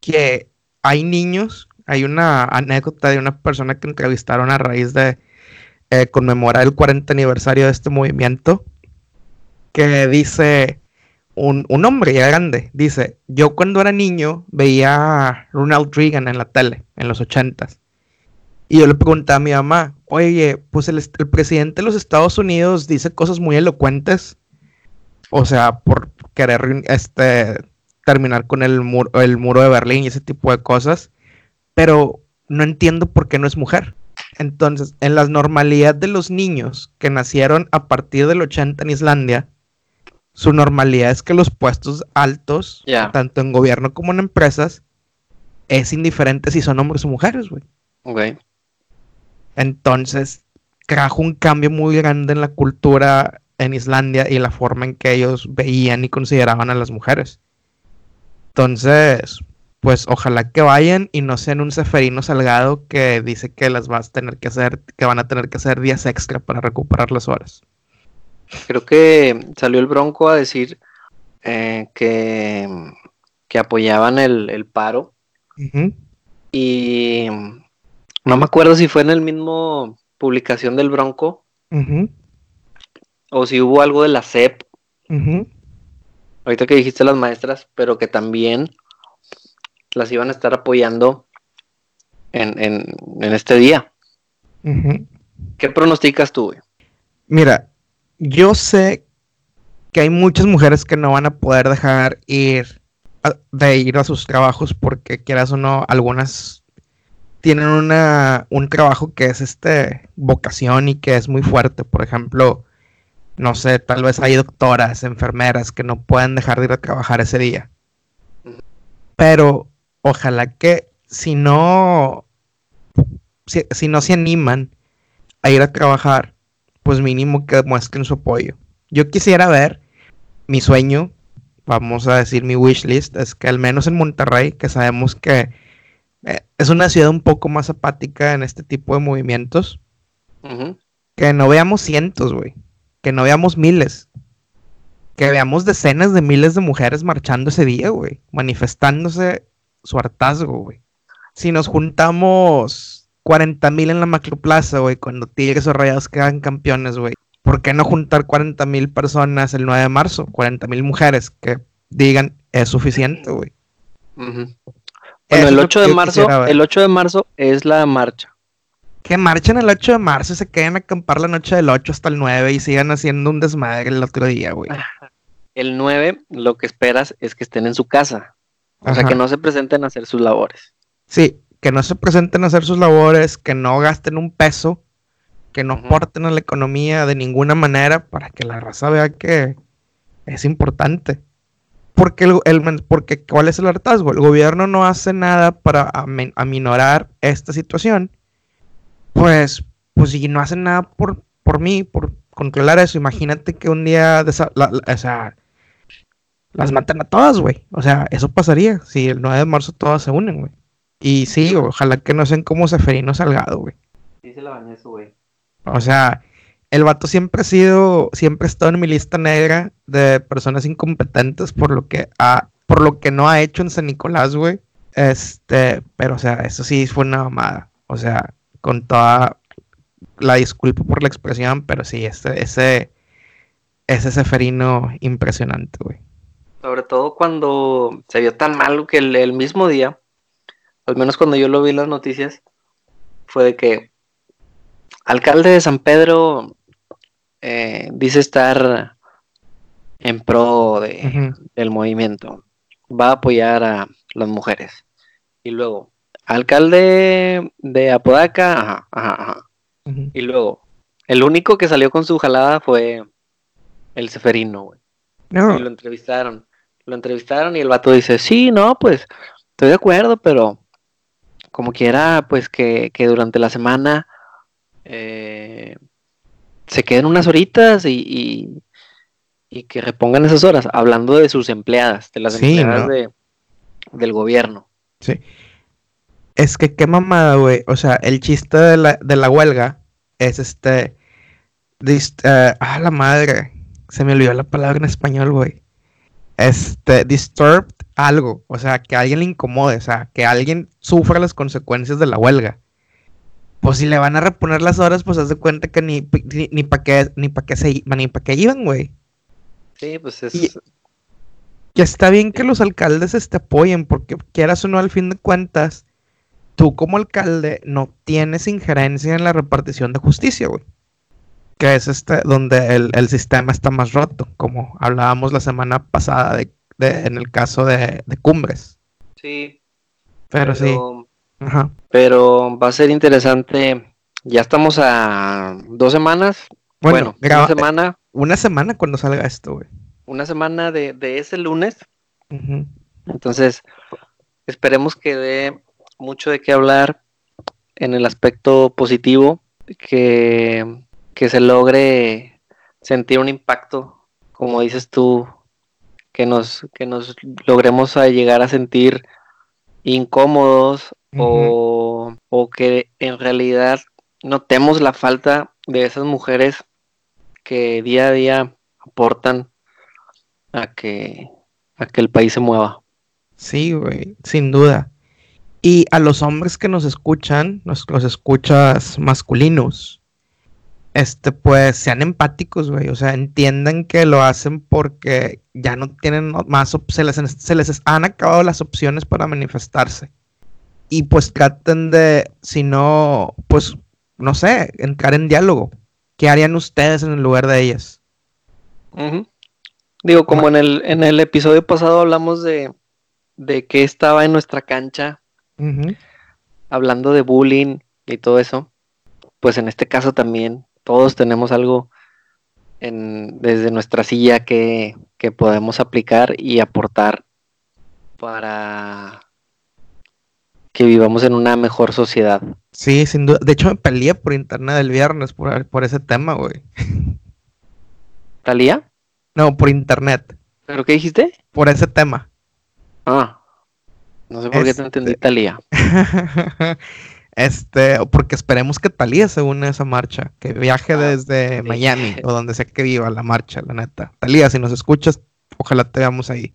que hay niños, hay una anécdota de una persona que entrevistaron a raíz de eh, conmemorar el 40 aniversario de este movimiento, que dice un, hombre ya grande, dice, yo cuando era niño veía a Ronald Reagan en la tele, en los 80 y yo le preguntaba a mi mamá, oye, pues el, presidente de los Estados Unidos dice cosas muy elocuentes, o sea, por querer este, terminar con el, muro, el muro de Berlín y ese tipo de cosas, pero no entiendo por qué no es mujer. Entonces, en la normalidad de los niños que nacieron a partir del 80 en Islandia, su normalidad es que los puestos altos, tanto en gobierno como en empresas, es indiferente si son hombres o mujeres, güey. Ok. Entonces, trajo un cambio muy grande en la cultura en Islandia y la forma en que ellos veían y consideraban a las mujeres. Entonces, pues ojalá que vayan y no sean un Seferino Salgado que dice que las vas a tener que hacer, que van a tener que hacer días extra para recuperar las horas. Creo que salió el Bronco a decir eh, que, que, apoyaban el, paro. Y no me acuerdo si fue en el mismo publicación del Bronco o si hubo algo de la CEP. Ahorita que dijiste las maestras, pero que también las iban a estar apoyando en, este día. ¿Qué pronosticas tú, Mira, yo sé que hay muchas mujeres que no van a poder dejar ir de ir a sus trabajos porque quieras o no, algunas tienen una, un trabajo que es este vocación y que es muy fuerte. Por ejemplo, no sé, tal vez hay doctoras, enfermeras que no pueden dejar de ir a trabajar ese día. Pero ojalá que si no, si, no se animan a ir a trabajar, pues mínimo que muestren su apoyo. Yo quisiera ver mi sueño, vamos a decir mi wish list, es que al menos en Monterrey, que sabemos que eh, es una ciudad un poco más apática en este tipo de movimientos, que no veamos cientos, güey, que no veamos miles, que veamos decenas de miles de mujeres marchando ese día, güey, manifestándose su hartazgo, güey. Si nos juntamos 40 mil en la macroplaza, güey, cuando Tigres o Rayados quedan campeones, güey, ¿por qué no juntar 40 mil personas el 9 de marzo? 40 mil mujeres que digan es suficiente, güey. Bueno, el 8 de marzo, el 8 de marzo es la marcha que marchen el 8 de marzo y se queden a acampar la noche del 8 hasta el 9 y sigan haciendo un desmadre el otro día, güey. El 9, lo que esperas es que estén en su casa. O sea, que no se presenten a hacer sus labores. Sí, que no se presenten a hacer sus labores, que no gasten un peso, que no aporten a la economía de ninguna manera para que la raza vea que es importante. Porque, el, porque ¿cuál es el hartazgo? El gobierno no hace nada para aminorar esta situación pues, pues si no hacen nada por, por mí, por controlar eso, imagínate que un día, o sea, las matan a todas, güey. O sea, eso pasaría si el 9 de marzo todas se unen, güey. Y sí, ojalá que no sean como Seferino Salgado, güey. Sí, se la bañé eso, güey. O sea, el vato siempre ha sido, siempre ha estado en mi lista negra de personas incompetentes por lo que ha, por lo que no ha hecho en San Nicolás, güey. Este, pero o sea, eso sí fue una mamada. O sea, con toda la disculpa por la expresión, pero sí, ese, ese, ese Seferino impresionante, güey. Sobre todo cuando se vio tan mal que el, mismo día, al menos cuando yo lo vi en las noticias, fue de que alcalde de San Pedro eh, dice estar en pro de, del movimiento, va a apoyar a las mujeres. Y luego, alcalde de Apodaca, ajá, ajá, ajá. Y luego, el único que salió con su jalada fue el Seferino, güey. No. Y lo entrevistaron. Lo entrevistaron y el vato dice, sí, no, pues, estoy de acuerdo, pero como quiera, pues que, que durante la semana eh, se queden unas horitas y, y, que repongan esas horas, hablando de sus empleadas, de las empleadas de, del gobierno. Sí. Es que qué mamada, güey. O sea, el chiste de la, de la huelga es este. Eh, ah, la madre. Se me olvidó la palabra en español, güey. Este, disturbed algo. O sea, que alguien le incomode. O sea, que alguien sufra las consecuencias de la huelga. Pues si le van a reponer las horas, pues haz de cuenta que ni, ni, para qué, ni para qué se ni para qué iban, güey. Sí, pues es. Y, está bien que los alcaldes te este, apoyen, porque quieras o no, al fin de cuentas tú como alcalde no tienes injerencia en la repartición de justicia, güey. Que es este donde el, sistema está más roto, como hablábamos la semana pasada de, en el caso de, Cumbres. Sí. Pero, sí. Ajá. Pero va a ser interesante. Ya estamos a dos semanas. Bueno, una semana. Una semana cuando salga esto, güey. Una semana de, ese lunes. Entonces, esperemos que dé mucho de qué hablar en el aspecto positivo, que, que se logre sentir un impacto, como dices tú, que nos, que nos logremos a llegar a sentir incómodos o, o, que en realidad notemos la falta de esas mujeres que día a día aportan a que, a que el país se mueva. Sí, güey, sin duda. Y a los hombres que nos escuchan, los, los escuchas masculinos, este, pues sean empáticos, güey. O sea, entiendan que lo hacen porque ya no tienen más, se les, se les han acabado las opciones para manifestarse. Y pues traten de, si no, pues, no sé, entrar en diálogo. ¿Qué harían ustedes en el lugar de ellas? Digo, como en el, en el episodio pasado hablamos de, de que estaba en nuestra cancha, hablando de bullying y todo eso, pues en este caso también todos tenemos algo en, desde nuestra silla que, que podemos aplicar y aportar para que vivamos en una mejor sociedad. Sí, sin duda. De hecho, me peleé por internet el viernes por, por ese tema, güey. (laughs) ¿Talía? No, por internet. ¿Pero qué dijiste? Por ese tema. Ah, no sé por qué te Este- entendí Talía. (laughs) este, porque esperemos que Talía se une a esa marcha, que viaje Ah, desde sí. Miami o donde sea que viva la marcha, la neta. Talía, si nos escuchas, ojalá te veamos ahí.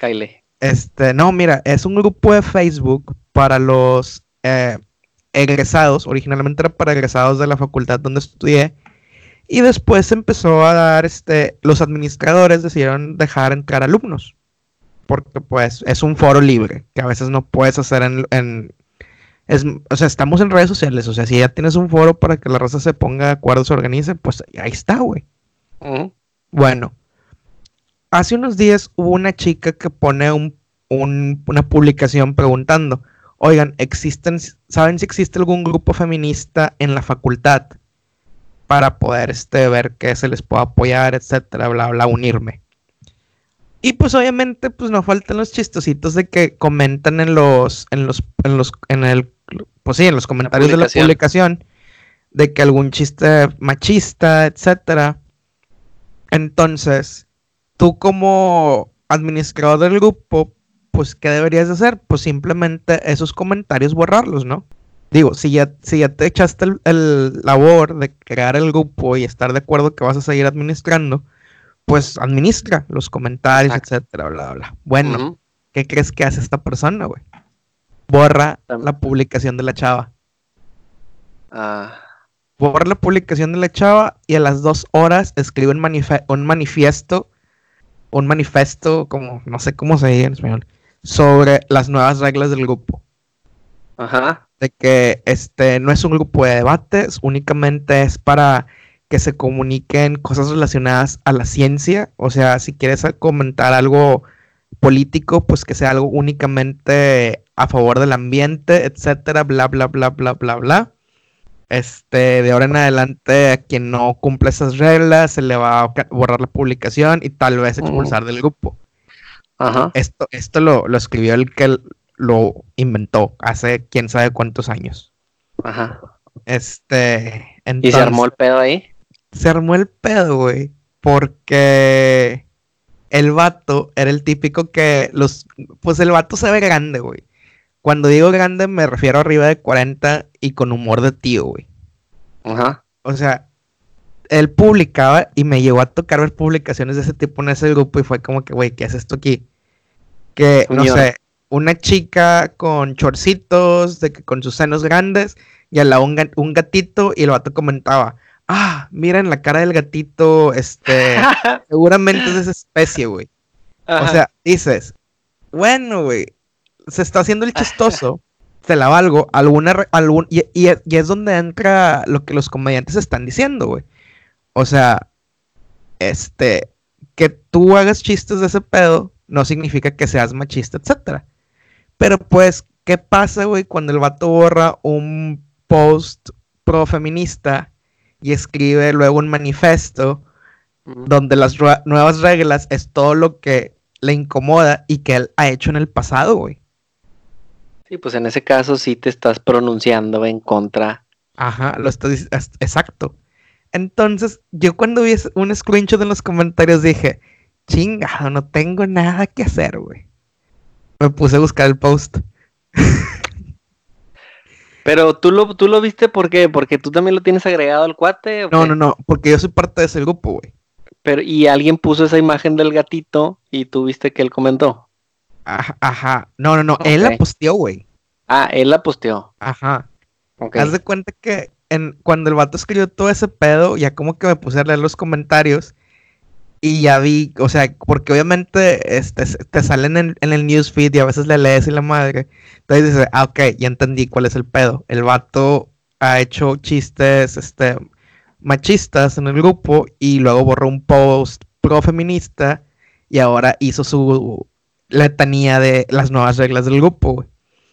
Kyle. Este, no, mira, es un grupo de Facebook para los eh, egresados. Originalmente era para egresados de la facultad donde estudié. Y después se empezó a dar, este, los administradores decidieron dejar entrar alumnos. Porque pues es un foro libre, que a veces no puedes hacer en... en- es, o sea, estamos en redes sociales, o sea, si ya tienes un foro para que la raza se ponga de acuerdo, se organice, pues ahí está, güey. Bueno, hace unos días hubo una chica que pone un- un- una publicación preguntando, oigan, existen, ¿saben si existe algún grupo feminista en la facultad para poder este, ver que se les pueda apoyar, etcétera, bla, bla, unirme? Y pues obviamente pues no faltan los chistositos de que comentan en los, en los, en los, en el, pues sí, en los comentarios de la publicación. de que algún chiste machista, etcétera. Entonces, tú como administrador del grupo, pues, ¿qué deberías de hacer? Pues simplemente esos comentarios borrarlos, ¿no? Digo, si ya, si ya te echaste el, el labor de crear el grupo y estar de acuerdo que vas a seguir administrando, pues administra los comentarios, Exacto. etcétera, bla, bla. Bueno. ¿qué crees que hace esta persona, güey? Borra la publicación de la chava. Ah, borra la publicación de la chava y a las dos horas escribe un, un manifiesto, un manifiesto, como no sé cómo se dice en español, sobre las nuevas reglas del grupo. ajá. De que este no es un grupo de debates, únicamente es para que se comuniquen cosas relacionadas a la ciencia. O sea, si quieres comentar algo político, pues que sea algo únicamente a favor del ambiente, etcétera, bla, bla, bla, bla, bla, bla. Este, de ahora en adelante, a quien no cumpla esas reglas, se le va a borrar la publicación y tal vez expulsar del grupo. Ajá. Esto, esto lo, lo escribió el que lo inventó hace quién sabe cuántos años. Ajá. Este, ¿Y entonces, se armó el pedo ahí? se armó el pedo, güey, porque el vato era el típico que los, pues el vato se ve grande, güey. Cuando digo grande me refiero a arriba de 40 y con humor de tío, güey. Ajá. O sea, él publicaba y me llegó a tocar ver publicaciones de ese tipo en ese grupo y fue como que, güey, ¿qué haces esto aquí? Que, no sé, una chica con chorcitos, de que con sus senos grandes y al lado un, un gatito y el vato comentaba, ah, miren la cara del gatito, este, (laughs) seguramente es de esa especie, güey. O sea, dices, bueno, güey, se está haciendo el chistoso, te la valgo, alguna, algún, y, y es donde entra lo que los comediantes están diciendo, güey. O sea, este, que tú hagas chistes de ese pedo no significa que seas machista, etcétera. Pero pues, ¿qué pasa, güey, cuando el vato borra un post pro feminista y escribe luego un manifiesto Ujú. donde las nuevas reglas es todo lo que le incomoda y que él ha hecho en el pasado, güey. Sí, pues en ese caso sí te estás pronunciando en contra. Ajá, lo está dic- es- exacto. Entonces, yo cuando vi un screenshot en los comentarios dije, chingado, no tengo nada que hacer, güey. Me puse a buscar el post. (laughs) Pero tú lo, tú lo viste ¿por qué? Porque tú también lo tienes agregado al cuate. ¿o No, qué? no, no, porque yo soy parte de ese grupo, güey. Pero, y alguien puso esa imagen del gatito y tú viste que él comentó. Ajá, ajá. No, no, no, él la posteó, güey. Ah, él la posteó. Ajá. Ok. Haz de cuenta que en, cuando el vato escribió todo ese pedo, ya como que me puse a leer los comentarios y ya vi, o sea, porque obviamente este, te salen en, el newsfeed y a veces le lees y la madre. Entonces dices, ah, ok, ya entendí cuál es el pedo. El vato ha hecho chistes este, machistas en el grupo y luego borró un post pro feminista y ahora hizo su letanía de las nuevas reglas del grupo.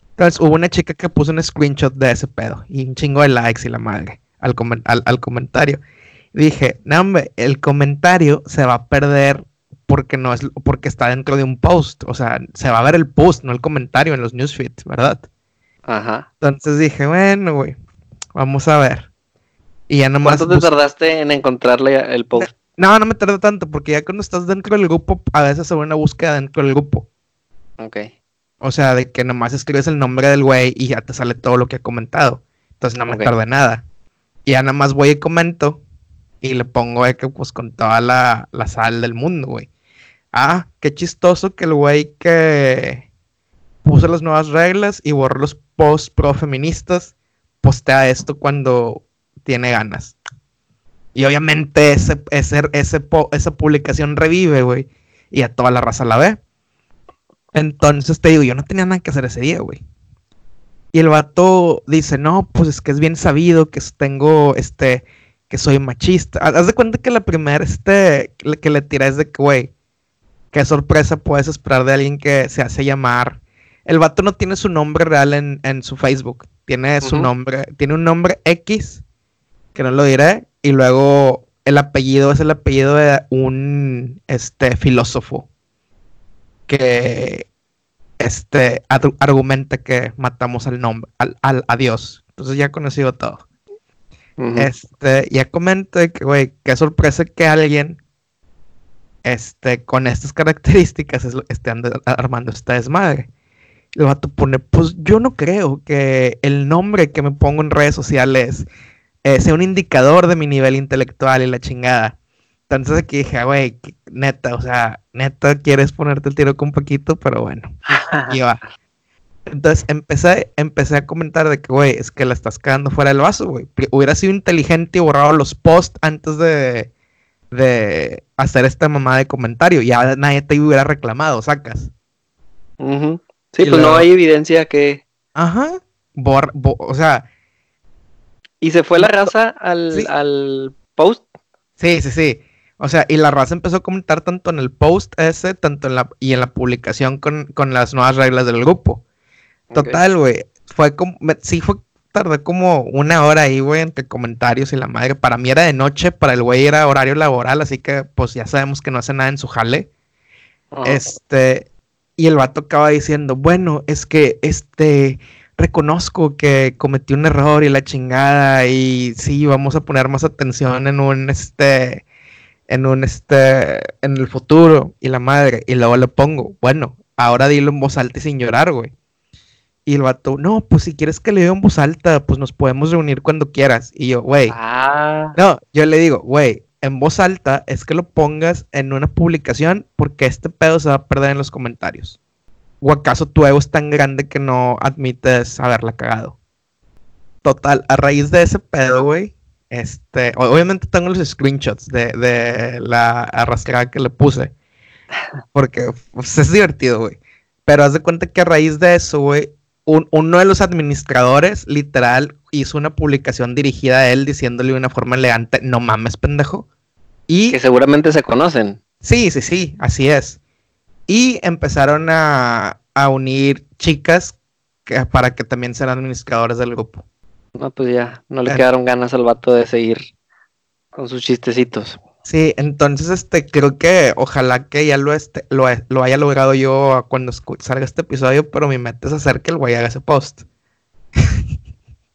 Entonces hubo una chica que puso un screenshot de ese pedo y un chingo de likes y la madre al, al, comentario. Dije, no, hombre, el comentario se va a perder porque no es porque está dentro de un post. O sea, se va a ver el post, no el comentario en los newsfeeds, ¿verdad? Ajá. Entonces dije, bueno, güey, vamos a ver. Y ya nomás. ¿Cuánto te tardaste en encontrarle el post? No, no me tardó tanto, porque ya cuando estás dentro del grupo, a veces se ve una búsqueda dentro del grupo. Ok. O sea, de que nomás escribes el nombre del güey y ya te sale todo lo que ha comentado. Entonces no me tardé nada. Y ya nada más voy y comento y le pongo que pues con toda la, la sal del mundo, güey. Ah, qué chistoso que el güey que puso las nuevas reglas y borró los posts pro feministas postea esto cuando tiene ganas. Y obviamente ese, ese, ese esa publicación revive, güey. Y a toda la raza la ve. Entonces te digo, yo no tenía nada que hacer ese día, güey. Y el vato dice, no, pues es que es bien sabido que tengo, este, que soy machista. Haz de cuenta que la primera, este, que le tiré es de que, güey, qué sorpresa puedes esperar de alguien que se hace llamar. El vato no tiene su nombre real en, su Facebook. Tiene su nombre, tiene un nombre X, que no lo diré, y luego el apellido es el apellido de un, este, filósofo que este, argumenta que matamos al nombre, al, al, a Dios. Entonces ya conocido todo. Este, ya comenté que, güey, qué sorpresa que alguien este, con estas (laughs) características esté armando esta desmadre. El vato pone, pues yo no creo que el nombre que me pongo en redes sociales eh, sea un indicador de mi nivel intelectual y la chingada. Entonces aquí dije, ah, güey, neta, o sea, neta quieres ponerte el tiro con Paquito, pero bueno, (laughs) y va. Entonces empecé, empecé a comentar de que, güey, es que la estás quedando fuera del vaso, güey. Hubiera sido inteligente y borrado los posts antes de, de hacer esta mamada de comentario. Ya nadie te hubiera reclamado, sacas. Sí, pues no hay evidencia que. Ajá. o sea. ¿Y se fue la raza al, al post? Sí, sí, sí. O sea, y la raza empezó a comentar tanto en el post ese, tanto en la, y en la publicación con, las nuevas reglas del grupo. Total, güey. Fue como, sí fue, tardé como una hora ahí, güey, entre comentarios y la madre. Para mí era de noche, para el güey era horario laboral, así que pues ya sabemos que no hace nada en su jale. Este, y el vato acaba diciendo, bueno, es que este, reconozco que cometí un error y la chingada y sí, vamos a poner más atención en un, este, en un este en el futuro y la madre y luego le pongo, bueno, ahora dilo en voz alta y sin llorar, güey. Y el vato, no, pues si quieres que le diga en voz alta, pues nos podemos reunir cuando quieras. Y yo, güey. Ah. No, yo le digo, güey, en voz alta es que lo pongas en una publicación porque este pedo se va a perder en los comentarios. ¿O acaso tu ego es tan grande que no admites haberla cagado? Total, a raíz de ese pedo, güey, este, obviamente tengo los screenshots de, la arrastrada que le puse. Porque pues, es divertido, güey. Pero haz de cuenta que a raíz de eso, güey, uno de los administradores, literal, hizo una publicación dirigida a él diciéndole de una forma elegante, no mames, pendejo. Y... Que seguramente se conocen. Sí, sí, sí, así es. Y empezaron a, a unir chicas que, para que también sean administradores del grupo. No, pues ya, no le quedaron ganas al vato de seguir con sus chistecitos. Sí, entonces este creo que ojalá que ya lo este, lo, haya logrado yo cuando salga este episodio, pero mi meta es hacer que el güey haga ese post. (laughs)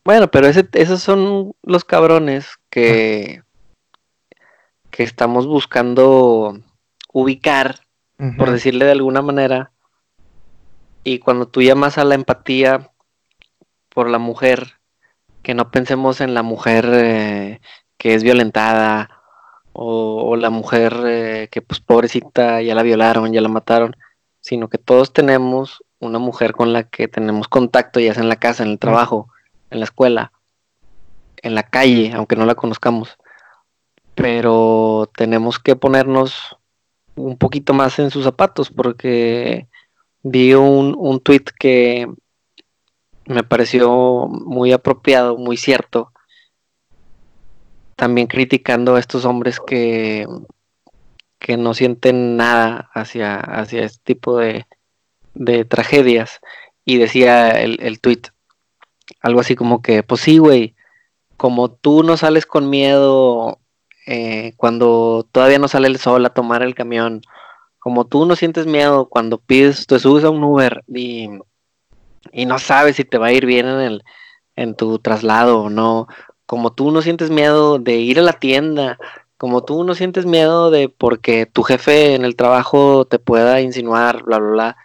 Bueno, pero ese, esos son los cabrones que, que estamos buscando ubicar, por decirle de alguna manera. Y cuando tú llamas a la empatía por la mujer, que no pensemos en la mujer eh, que es violentada o, la mujer eh, que pues pobrecita ya la violaron, ya la mataron, sino que todos tenemos una mujer con la que tenemos contacto, ya sea en la casa, en el trabajo, en la escuela, en la calle, aunque no la conozcamos. Pero tenemos que ponernos un poquito más en sus zapatos porque vi un, un tweet que me pareció muy apropiado, muy cierto. También criticando a estos hombres que, que no sienten nada hacia, hacia este tipo de, de tragedias. Y decía el, el tweet, algo así como que, pues sí, güey, como tú no sales con miedo eh, cuando todavía no sale el sol a tomar el camión, como tú no sientes miedo cuando pides, te subes a un Uber y, y no sabes si te va a ir bien en, el, en tu traslado o no, como tú no sientes miedo de ir a la tienda, como tú no sientes miedo de porque tu jefe en el trabajo te pueda insinuar, bla, bla, bla.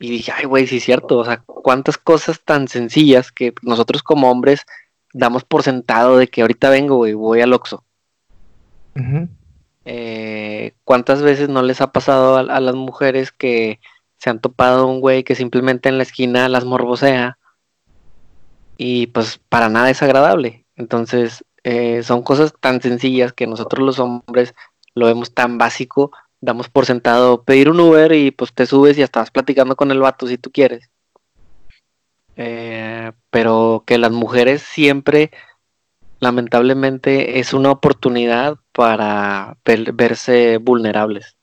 Y dije, ay, güey, sí es cierto, o sea, cuántas cosas tan sencillas que nosotros como hombres damos por sentado de que ahorita vengo, güey, voy al Oxxo. eh, ¿Cuántas veces no les ha pasado a, a, las mujeres que se han topado un güey que simplemente en la esquina las morbosea? Y pues para nada es agradable. Entonces, eh, son cosas tan sencillas que nosotros los hombres lo vemos tan básico, damos por sentado pedir un Uber y pues te subes y estás platicando con el vato si tú quieres. Eh, pero que las mujeres siempre, lamentablemente, es una oportunidad para ver, verse vulnerables.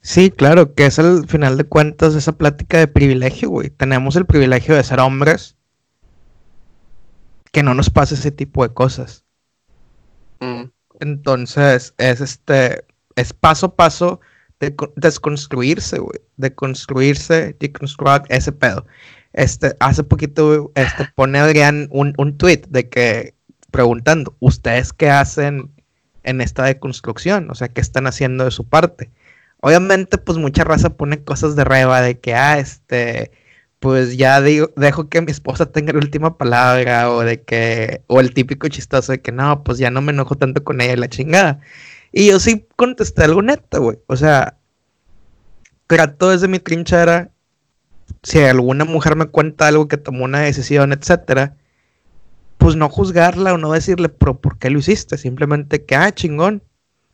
Sí, claro, que es al final de cuentas esa plática de privilegio, güey. Tenemos el privilegio de ser hombres que no nos pase ese tipo de cosas. Mm. Entonces, es este, es paso a paso de desconstruirse, güey. De construirse, deconstruir ese pedo. Este, hace poquito, este, pone Adrián un, un tweet de que, preguntando, ¿ustedes qué hacen en esta deconstrucción? O sea, ¿qué están haciendo de su parte? Obviamente, pues mucha raza pone cosas de reba de que, ah, este, pues ya digo, dejo que mi esposa tenga la última palabra o de que, o el típico chistoso de que no, pues ya no me enojo tanto con ella y la chingada. Y yo sí contesté algo neto, güey. O sea, trato desde mi trinchera, si alguna mujer me cuenta algo que tomó una decisión, etcétera, pues no juzgarla o no decirle, pero ¿por qué lo hiciste? Simplemente que, ah, chingón,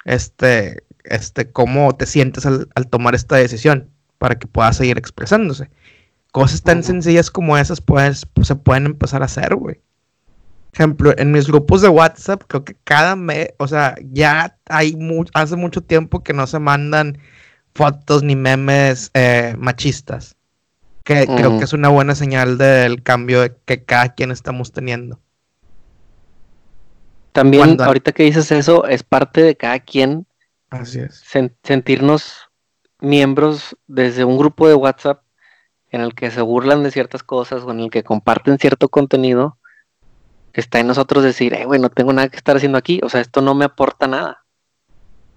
este, este, ¿cómo te sientes al, al tomar esta decisión? Para que pueda seguir expresándose. Cosas tan sencillas como esas pues, pues, se pueden empezar a hacer, güey. Ejemplo, en mis grupos de WhatsApp, creo que cada mes, o sea, ya hay hace mucho tiempo que no se mandan fotos ni memes eh, machistas. Que creo que es una buena señal del cambio que cada quien estamos teniendo. También, ahorita que dices eso, es parte de cada quien. Así es. sentirnos miembros desde un grupo de WhatsApp en el que se burlan de ciertas cosas o en el que comparten cierto contenido, está en nosotros decir, eh, güey, no tengo nada que estar haciendo aquí, o sea, esto no me aporta nada.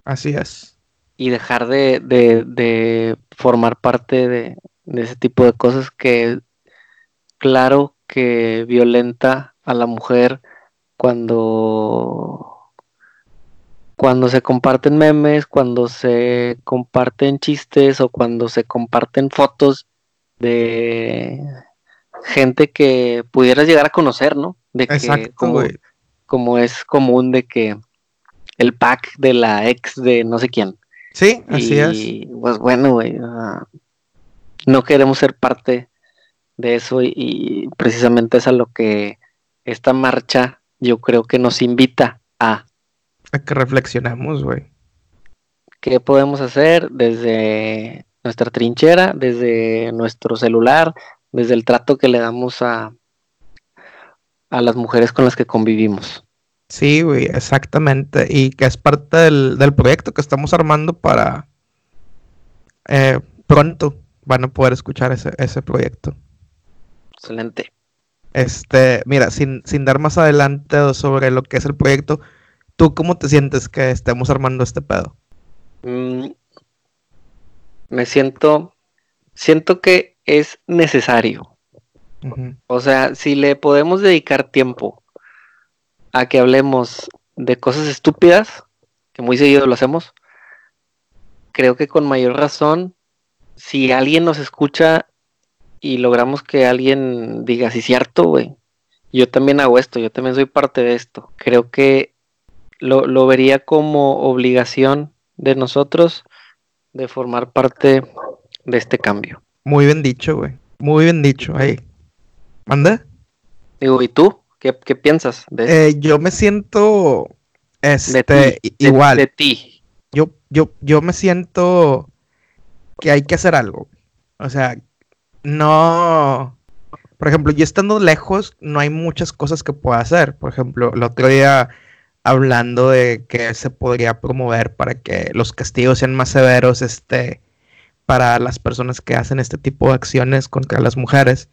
Así es. Y dejar de, de, de formar parte de, de ese tipo de cosas que, claro, que violenta a la mujer cuando cuando se comparten memes, cuando se comparten chistes o cuando se comparten fotos de gente que pudieras llegar a conocer, ¿no? De que como, como, es común de que el pack de la ex de no sé quién. Sí, así es. Y pues bueno, güey, no queremos ser parte de eso y, precisamente es a lo que esta marcha yo creo que nos invita a. A que reflexionemos, güey. ¿Qué podemos hacer desde nuestra trinchera, desde nuestro celular, desde el trato que le damos a, a las mujeres con las que convivimos. Sí, güey, exactamente. Y que es parte del, proyecto que estamos armando para eh, pronto van a poder escuchar ese, ese proyecto. Excelente. Este, mira, sin, sin dar más adelante sobre lo que es el proyecto, ¿tú cómo te sientes que estemos armando este pedo? Mm, me siento, siento que es necesario. O sea, si le podemos dedicar tiempo a que hablemos de cosas estúpidas, que muy seguido lo hacemos, creo que con mayor razón, si alguien nos escucha y logramos que alguien diga, sí, cierto, güey, yo también hago esto, yo también soy parte de esto, creo que lo, lo vería como obligación de nosotros de formar parte de este cambio. Muy bien dicho, güey. Muy bien dicho. Ahí. ¿Manda? Digo, ¿y tú? ¿Qué, piensas de eh, yo me siento este, igual. De, ti. yo, yo, yo me siento que hay que hacer algo. O sea, no. Por ejemplo, yo estando lejos, no hay muchas cosas que pueda hacer. Por ejemplo, el otro día hablando de que se podría promover para que los castigos sean más severos, este, para las personas que hacen este tipo de acciones contra las mujeres.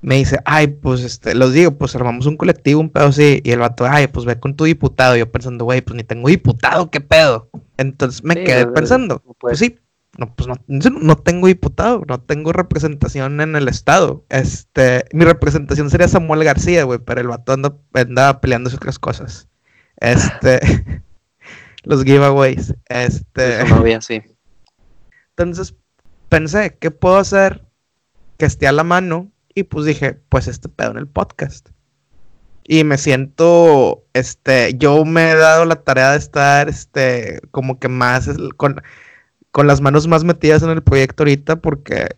Me dice, ay, pues este, los digo, pues armamos un colectivo, un pedo así. Y el vato, ay, pues ve con tu diputado. yo pensando, güey, pues ni tengo diputado, ¿qué pedo? Entonces me quedé pensando, pues sí, no, pues no, no, tengo diputado, no tengo representación en el estado. Este, mi representación sería Samuel García, güey, pero el vato anda, andaba peleando otras cosas. Este, (laughs) los giveaways. Este. Eso no había, sí. Entonces pensé, ¿qué puedo hacer que esté a la mano? Y pues dije, pues este pedo en el podcast. Y me siento, este, yo me he dado la tarea de estar, este, como que más con, con las manos más metidas en el proyecto ahorita porque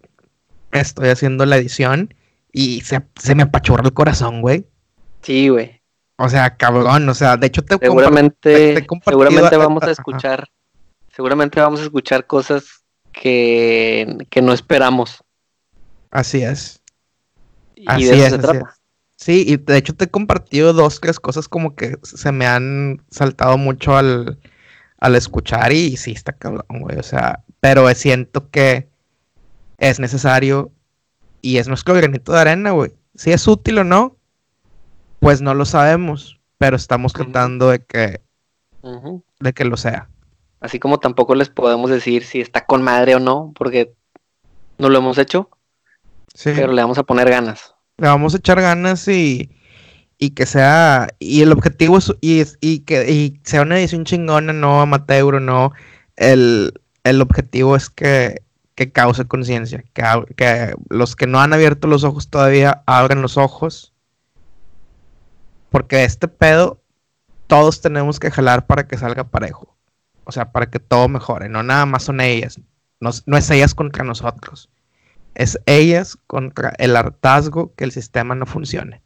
estoy haciendo la edición y se, se me apachurra el corazón, güey. Sí, güey. O sea, cabrón, o sea, de hecho te seguramente, seguramente vamos a (laughs) escuchar, seguramente vamos a escuchar cosas que, que no esperamos. Así es. Y así de eso se trata. Sí, y de hecho te he compartido dos, tres cosas como que se me han saltado mucho al, al escuchar y sí está cabrón, güey. O sea, pero siento que es necesario y es nuestro granito de arena, güey. Si es útil o no, pues no lo sabemos, pero estamos tratando de que, de que lo sea. Así como tampoco les podemos decir si está con madre o no, porque no lo hemos hecho. Sí. Pero le vamos a poner ganas. Le vamos a echar ganas y, y que sea, y el objetivo es, y, y que y sea una edición chingona, no amateur, no. El, el objetivo es que, que cause conciencia, que, que los que no han abierto los ojos todavía abran los ojos porque este pedo todos tenemos que jalar para que salga parejo. O sea, para que todo mejore. No nada más son ellas. No, es ellas contra nosotros. Es ellas contra el hartazgo que el sistema no funcione.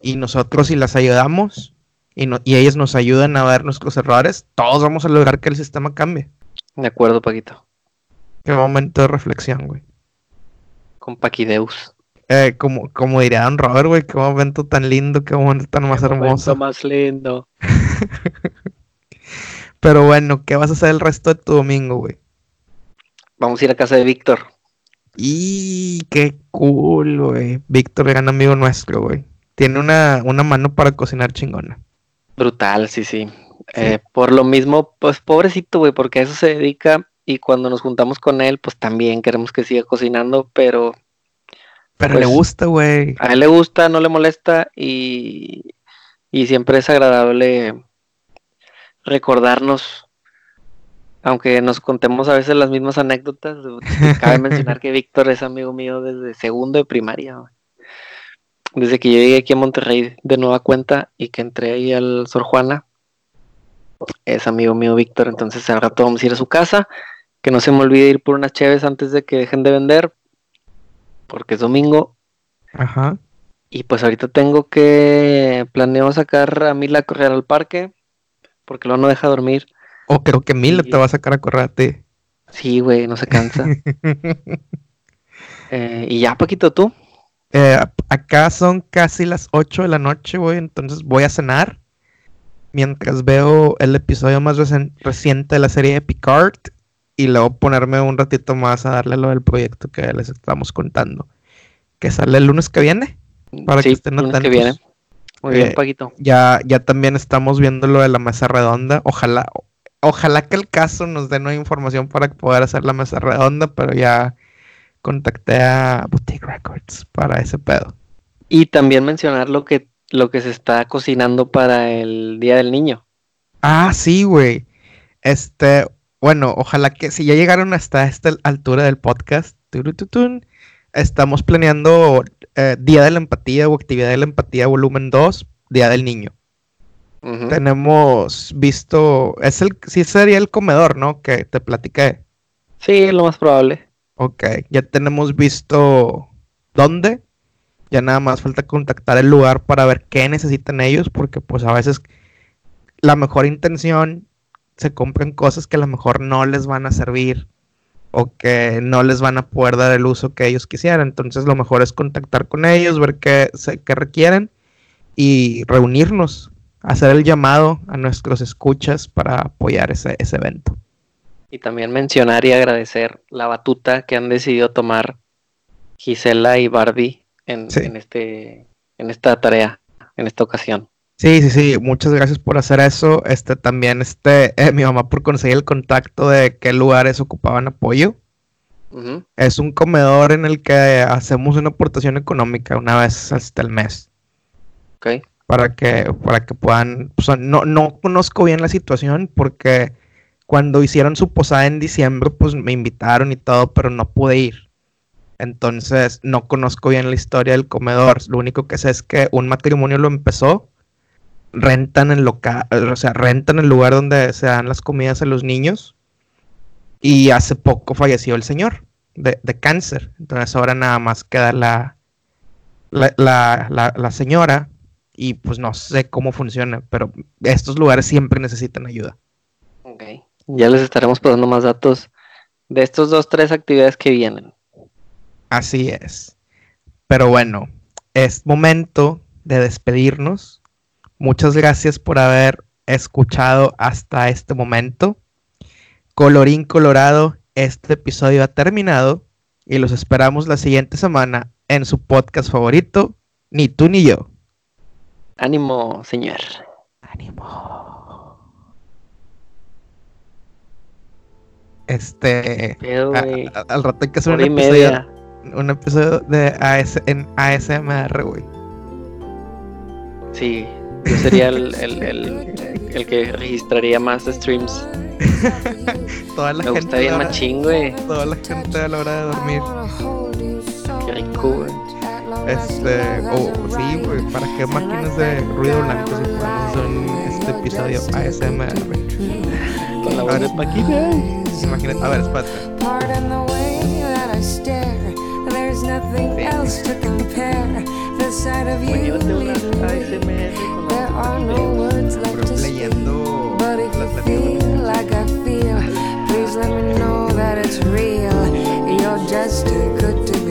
Y nosotros si las ayudamos y, y ellas nos ayudan a ver nuestros errores, todos vamos a lograr que el sistema cambie. De acuerdo, Paquito. Qué momento de reflexión, güey. Con Paquideus. Eh, como, como diría Don Robert, güey, qué momento tan lindo, qué momento tan más hermoso. más lindo. (laughs) Pero bueno, ¿qué vas a hacer el resto de tu domingo, güey? Vamos a ir a casa de Víctor. Y qué cool, güey. Víctor, gran amigo nuestro, güey. Tiene una, una mano para cocinar chingona. Brutal, sí, sí. Eh, por lo mismo, pues pobrecito, güey, porque a eso se dedica y cuando nos juntamos con él, pues también queremos que siga cocinando, pero pero le pues, gusta, güey. A él le gusta, no le molesta y, y siempre es agradable recordarnos, aunque nos contemos a veces las mismas anécdotas. Cabe mencionar que Víctor es amigo mío desde segundo de primaria. Desde que yo llegué aquí a Monterrey de nueva cuenta y que entré ahí al Sor Juana, es amigo mío Víctor, entonces al rato vamos a ir a su casa. Que no se me olvide ir por unas cheves antes de que dejen de vender, porque es domingo. Ajá. Y pues ahorita tengo que planeo sacar a Mila a correr al parque, porque luego no deja dormir. O creo que Mila te va a sacar a correr a ti. Sí, güey, no se cansa. (laughs) Eh, y ya, Paquito, ¿tú? Eh, acá son casi las 8 de la noche, güey, entonces voy a cenar. Mientras veo el episodio más reciente de la serie de Picard y luego ponerme un ratito más a darle lo del proyecto que les estamos contando. Que sale el lunes que viene. Para que estén atentos. que viene. Muy bien, eh, Paquito. Ya, ya también estamos viendo lo de la mesa redonda. Ojalá, ojalá que el caso nos dé nueva información para poder hacer la mesa redonda, pero ya contacté a Boutique Records para ese pedo. Y también mencionar lo que, lo que se está cocinando para el Día del Niño. Ah, sí, güey. Este, bueno, ojalá que si ya llegaron hasta esta altura del podcast, estamos planeando eh, Día de la Empatía o Actividad de la Empatía volumen 2, Día del Niño. Tenemos visto, es el, sí sería el comedor, ¿no? Que te platiqué. Sí, lo más probable. Ok, ya tenemos visto dónde. Ya nada más falta contactar el lugar para ver qué necesitan ellos, porque pues a veces la mejor intención se compran cosas que a lo mejor no les van a servir o que no les van a poder dar el uso que ellos quisieran. Entonces lo mejor es contactar con ellos, ver qué, qué requieren y reunirnos, hacer el llamado a nuestros escuchas para apoyar ese, ese evento. Y también mencionar y agradecer la batuta que han decidido tomar Gisela y Barbie en, en, este, en esta tarea, en esta ocasión. Sí, sí, sí, muchas gracias por hacer eso. Este también, este, eh, mi mamá por conseguir el contacto de qué lugares ocupaban apoyo. Es un comedor en el que hacemos una aportación económica una vez hasta el mes. Ok. Para que, para que puedan. no, no conozco bien la situación porque cuando hicieron su posada en diciembre, pues me invitaron y todo, pero no pude ir. Entonces, no conozco bien la historia del comedor. Lo único que sé es que un matrimonio lo empezó rentan el local, o sea, rentan el lugar donde se dan las comidas a los niños. Y hace poco falleció el señor de, cáncer. Entonces ahora nada más queda la, la, señora. Y pues no sé cómo funciona, pero estos lugares siempre necesitan ayuda. Ok. Ya les estaremos pasando más datos de estos dos, tres actividades que vienen. Así es. Pero bueno, es momento de despedirnos. Muchas gracias por haber escuchado hasta este momento. Colorín colorado, este episodio ha terminado y los esperamos la siguiente semana en su podcast favorito, Ni tú ni yo. Ánimo, señor. Ánimo. Este. al rato hay que hacer un episodio, un episodio de AS, en ASMR, güey. Sí, yo sería el, el, el, que registraría más streams. (laughs) toda la Me gente. bien machín, güey. Toda la gente a la hora de dormir. Qué rico, güey. Este, oh, sí, güey, ¿para qué máquinas de ruido blanco si podemos hacer un, este episodio ASMR? Con la voz de Paquita. Imagínate, a ver, espérate. Sight of you. There are no words left to speak But if you feel like I feel Please let me know that it's real. You're just too good to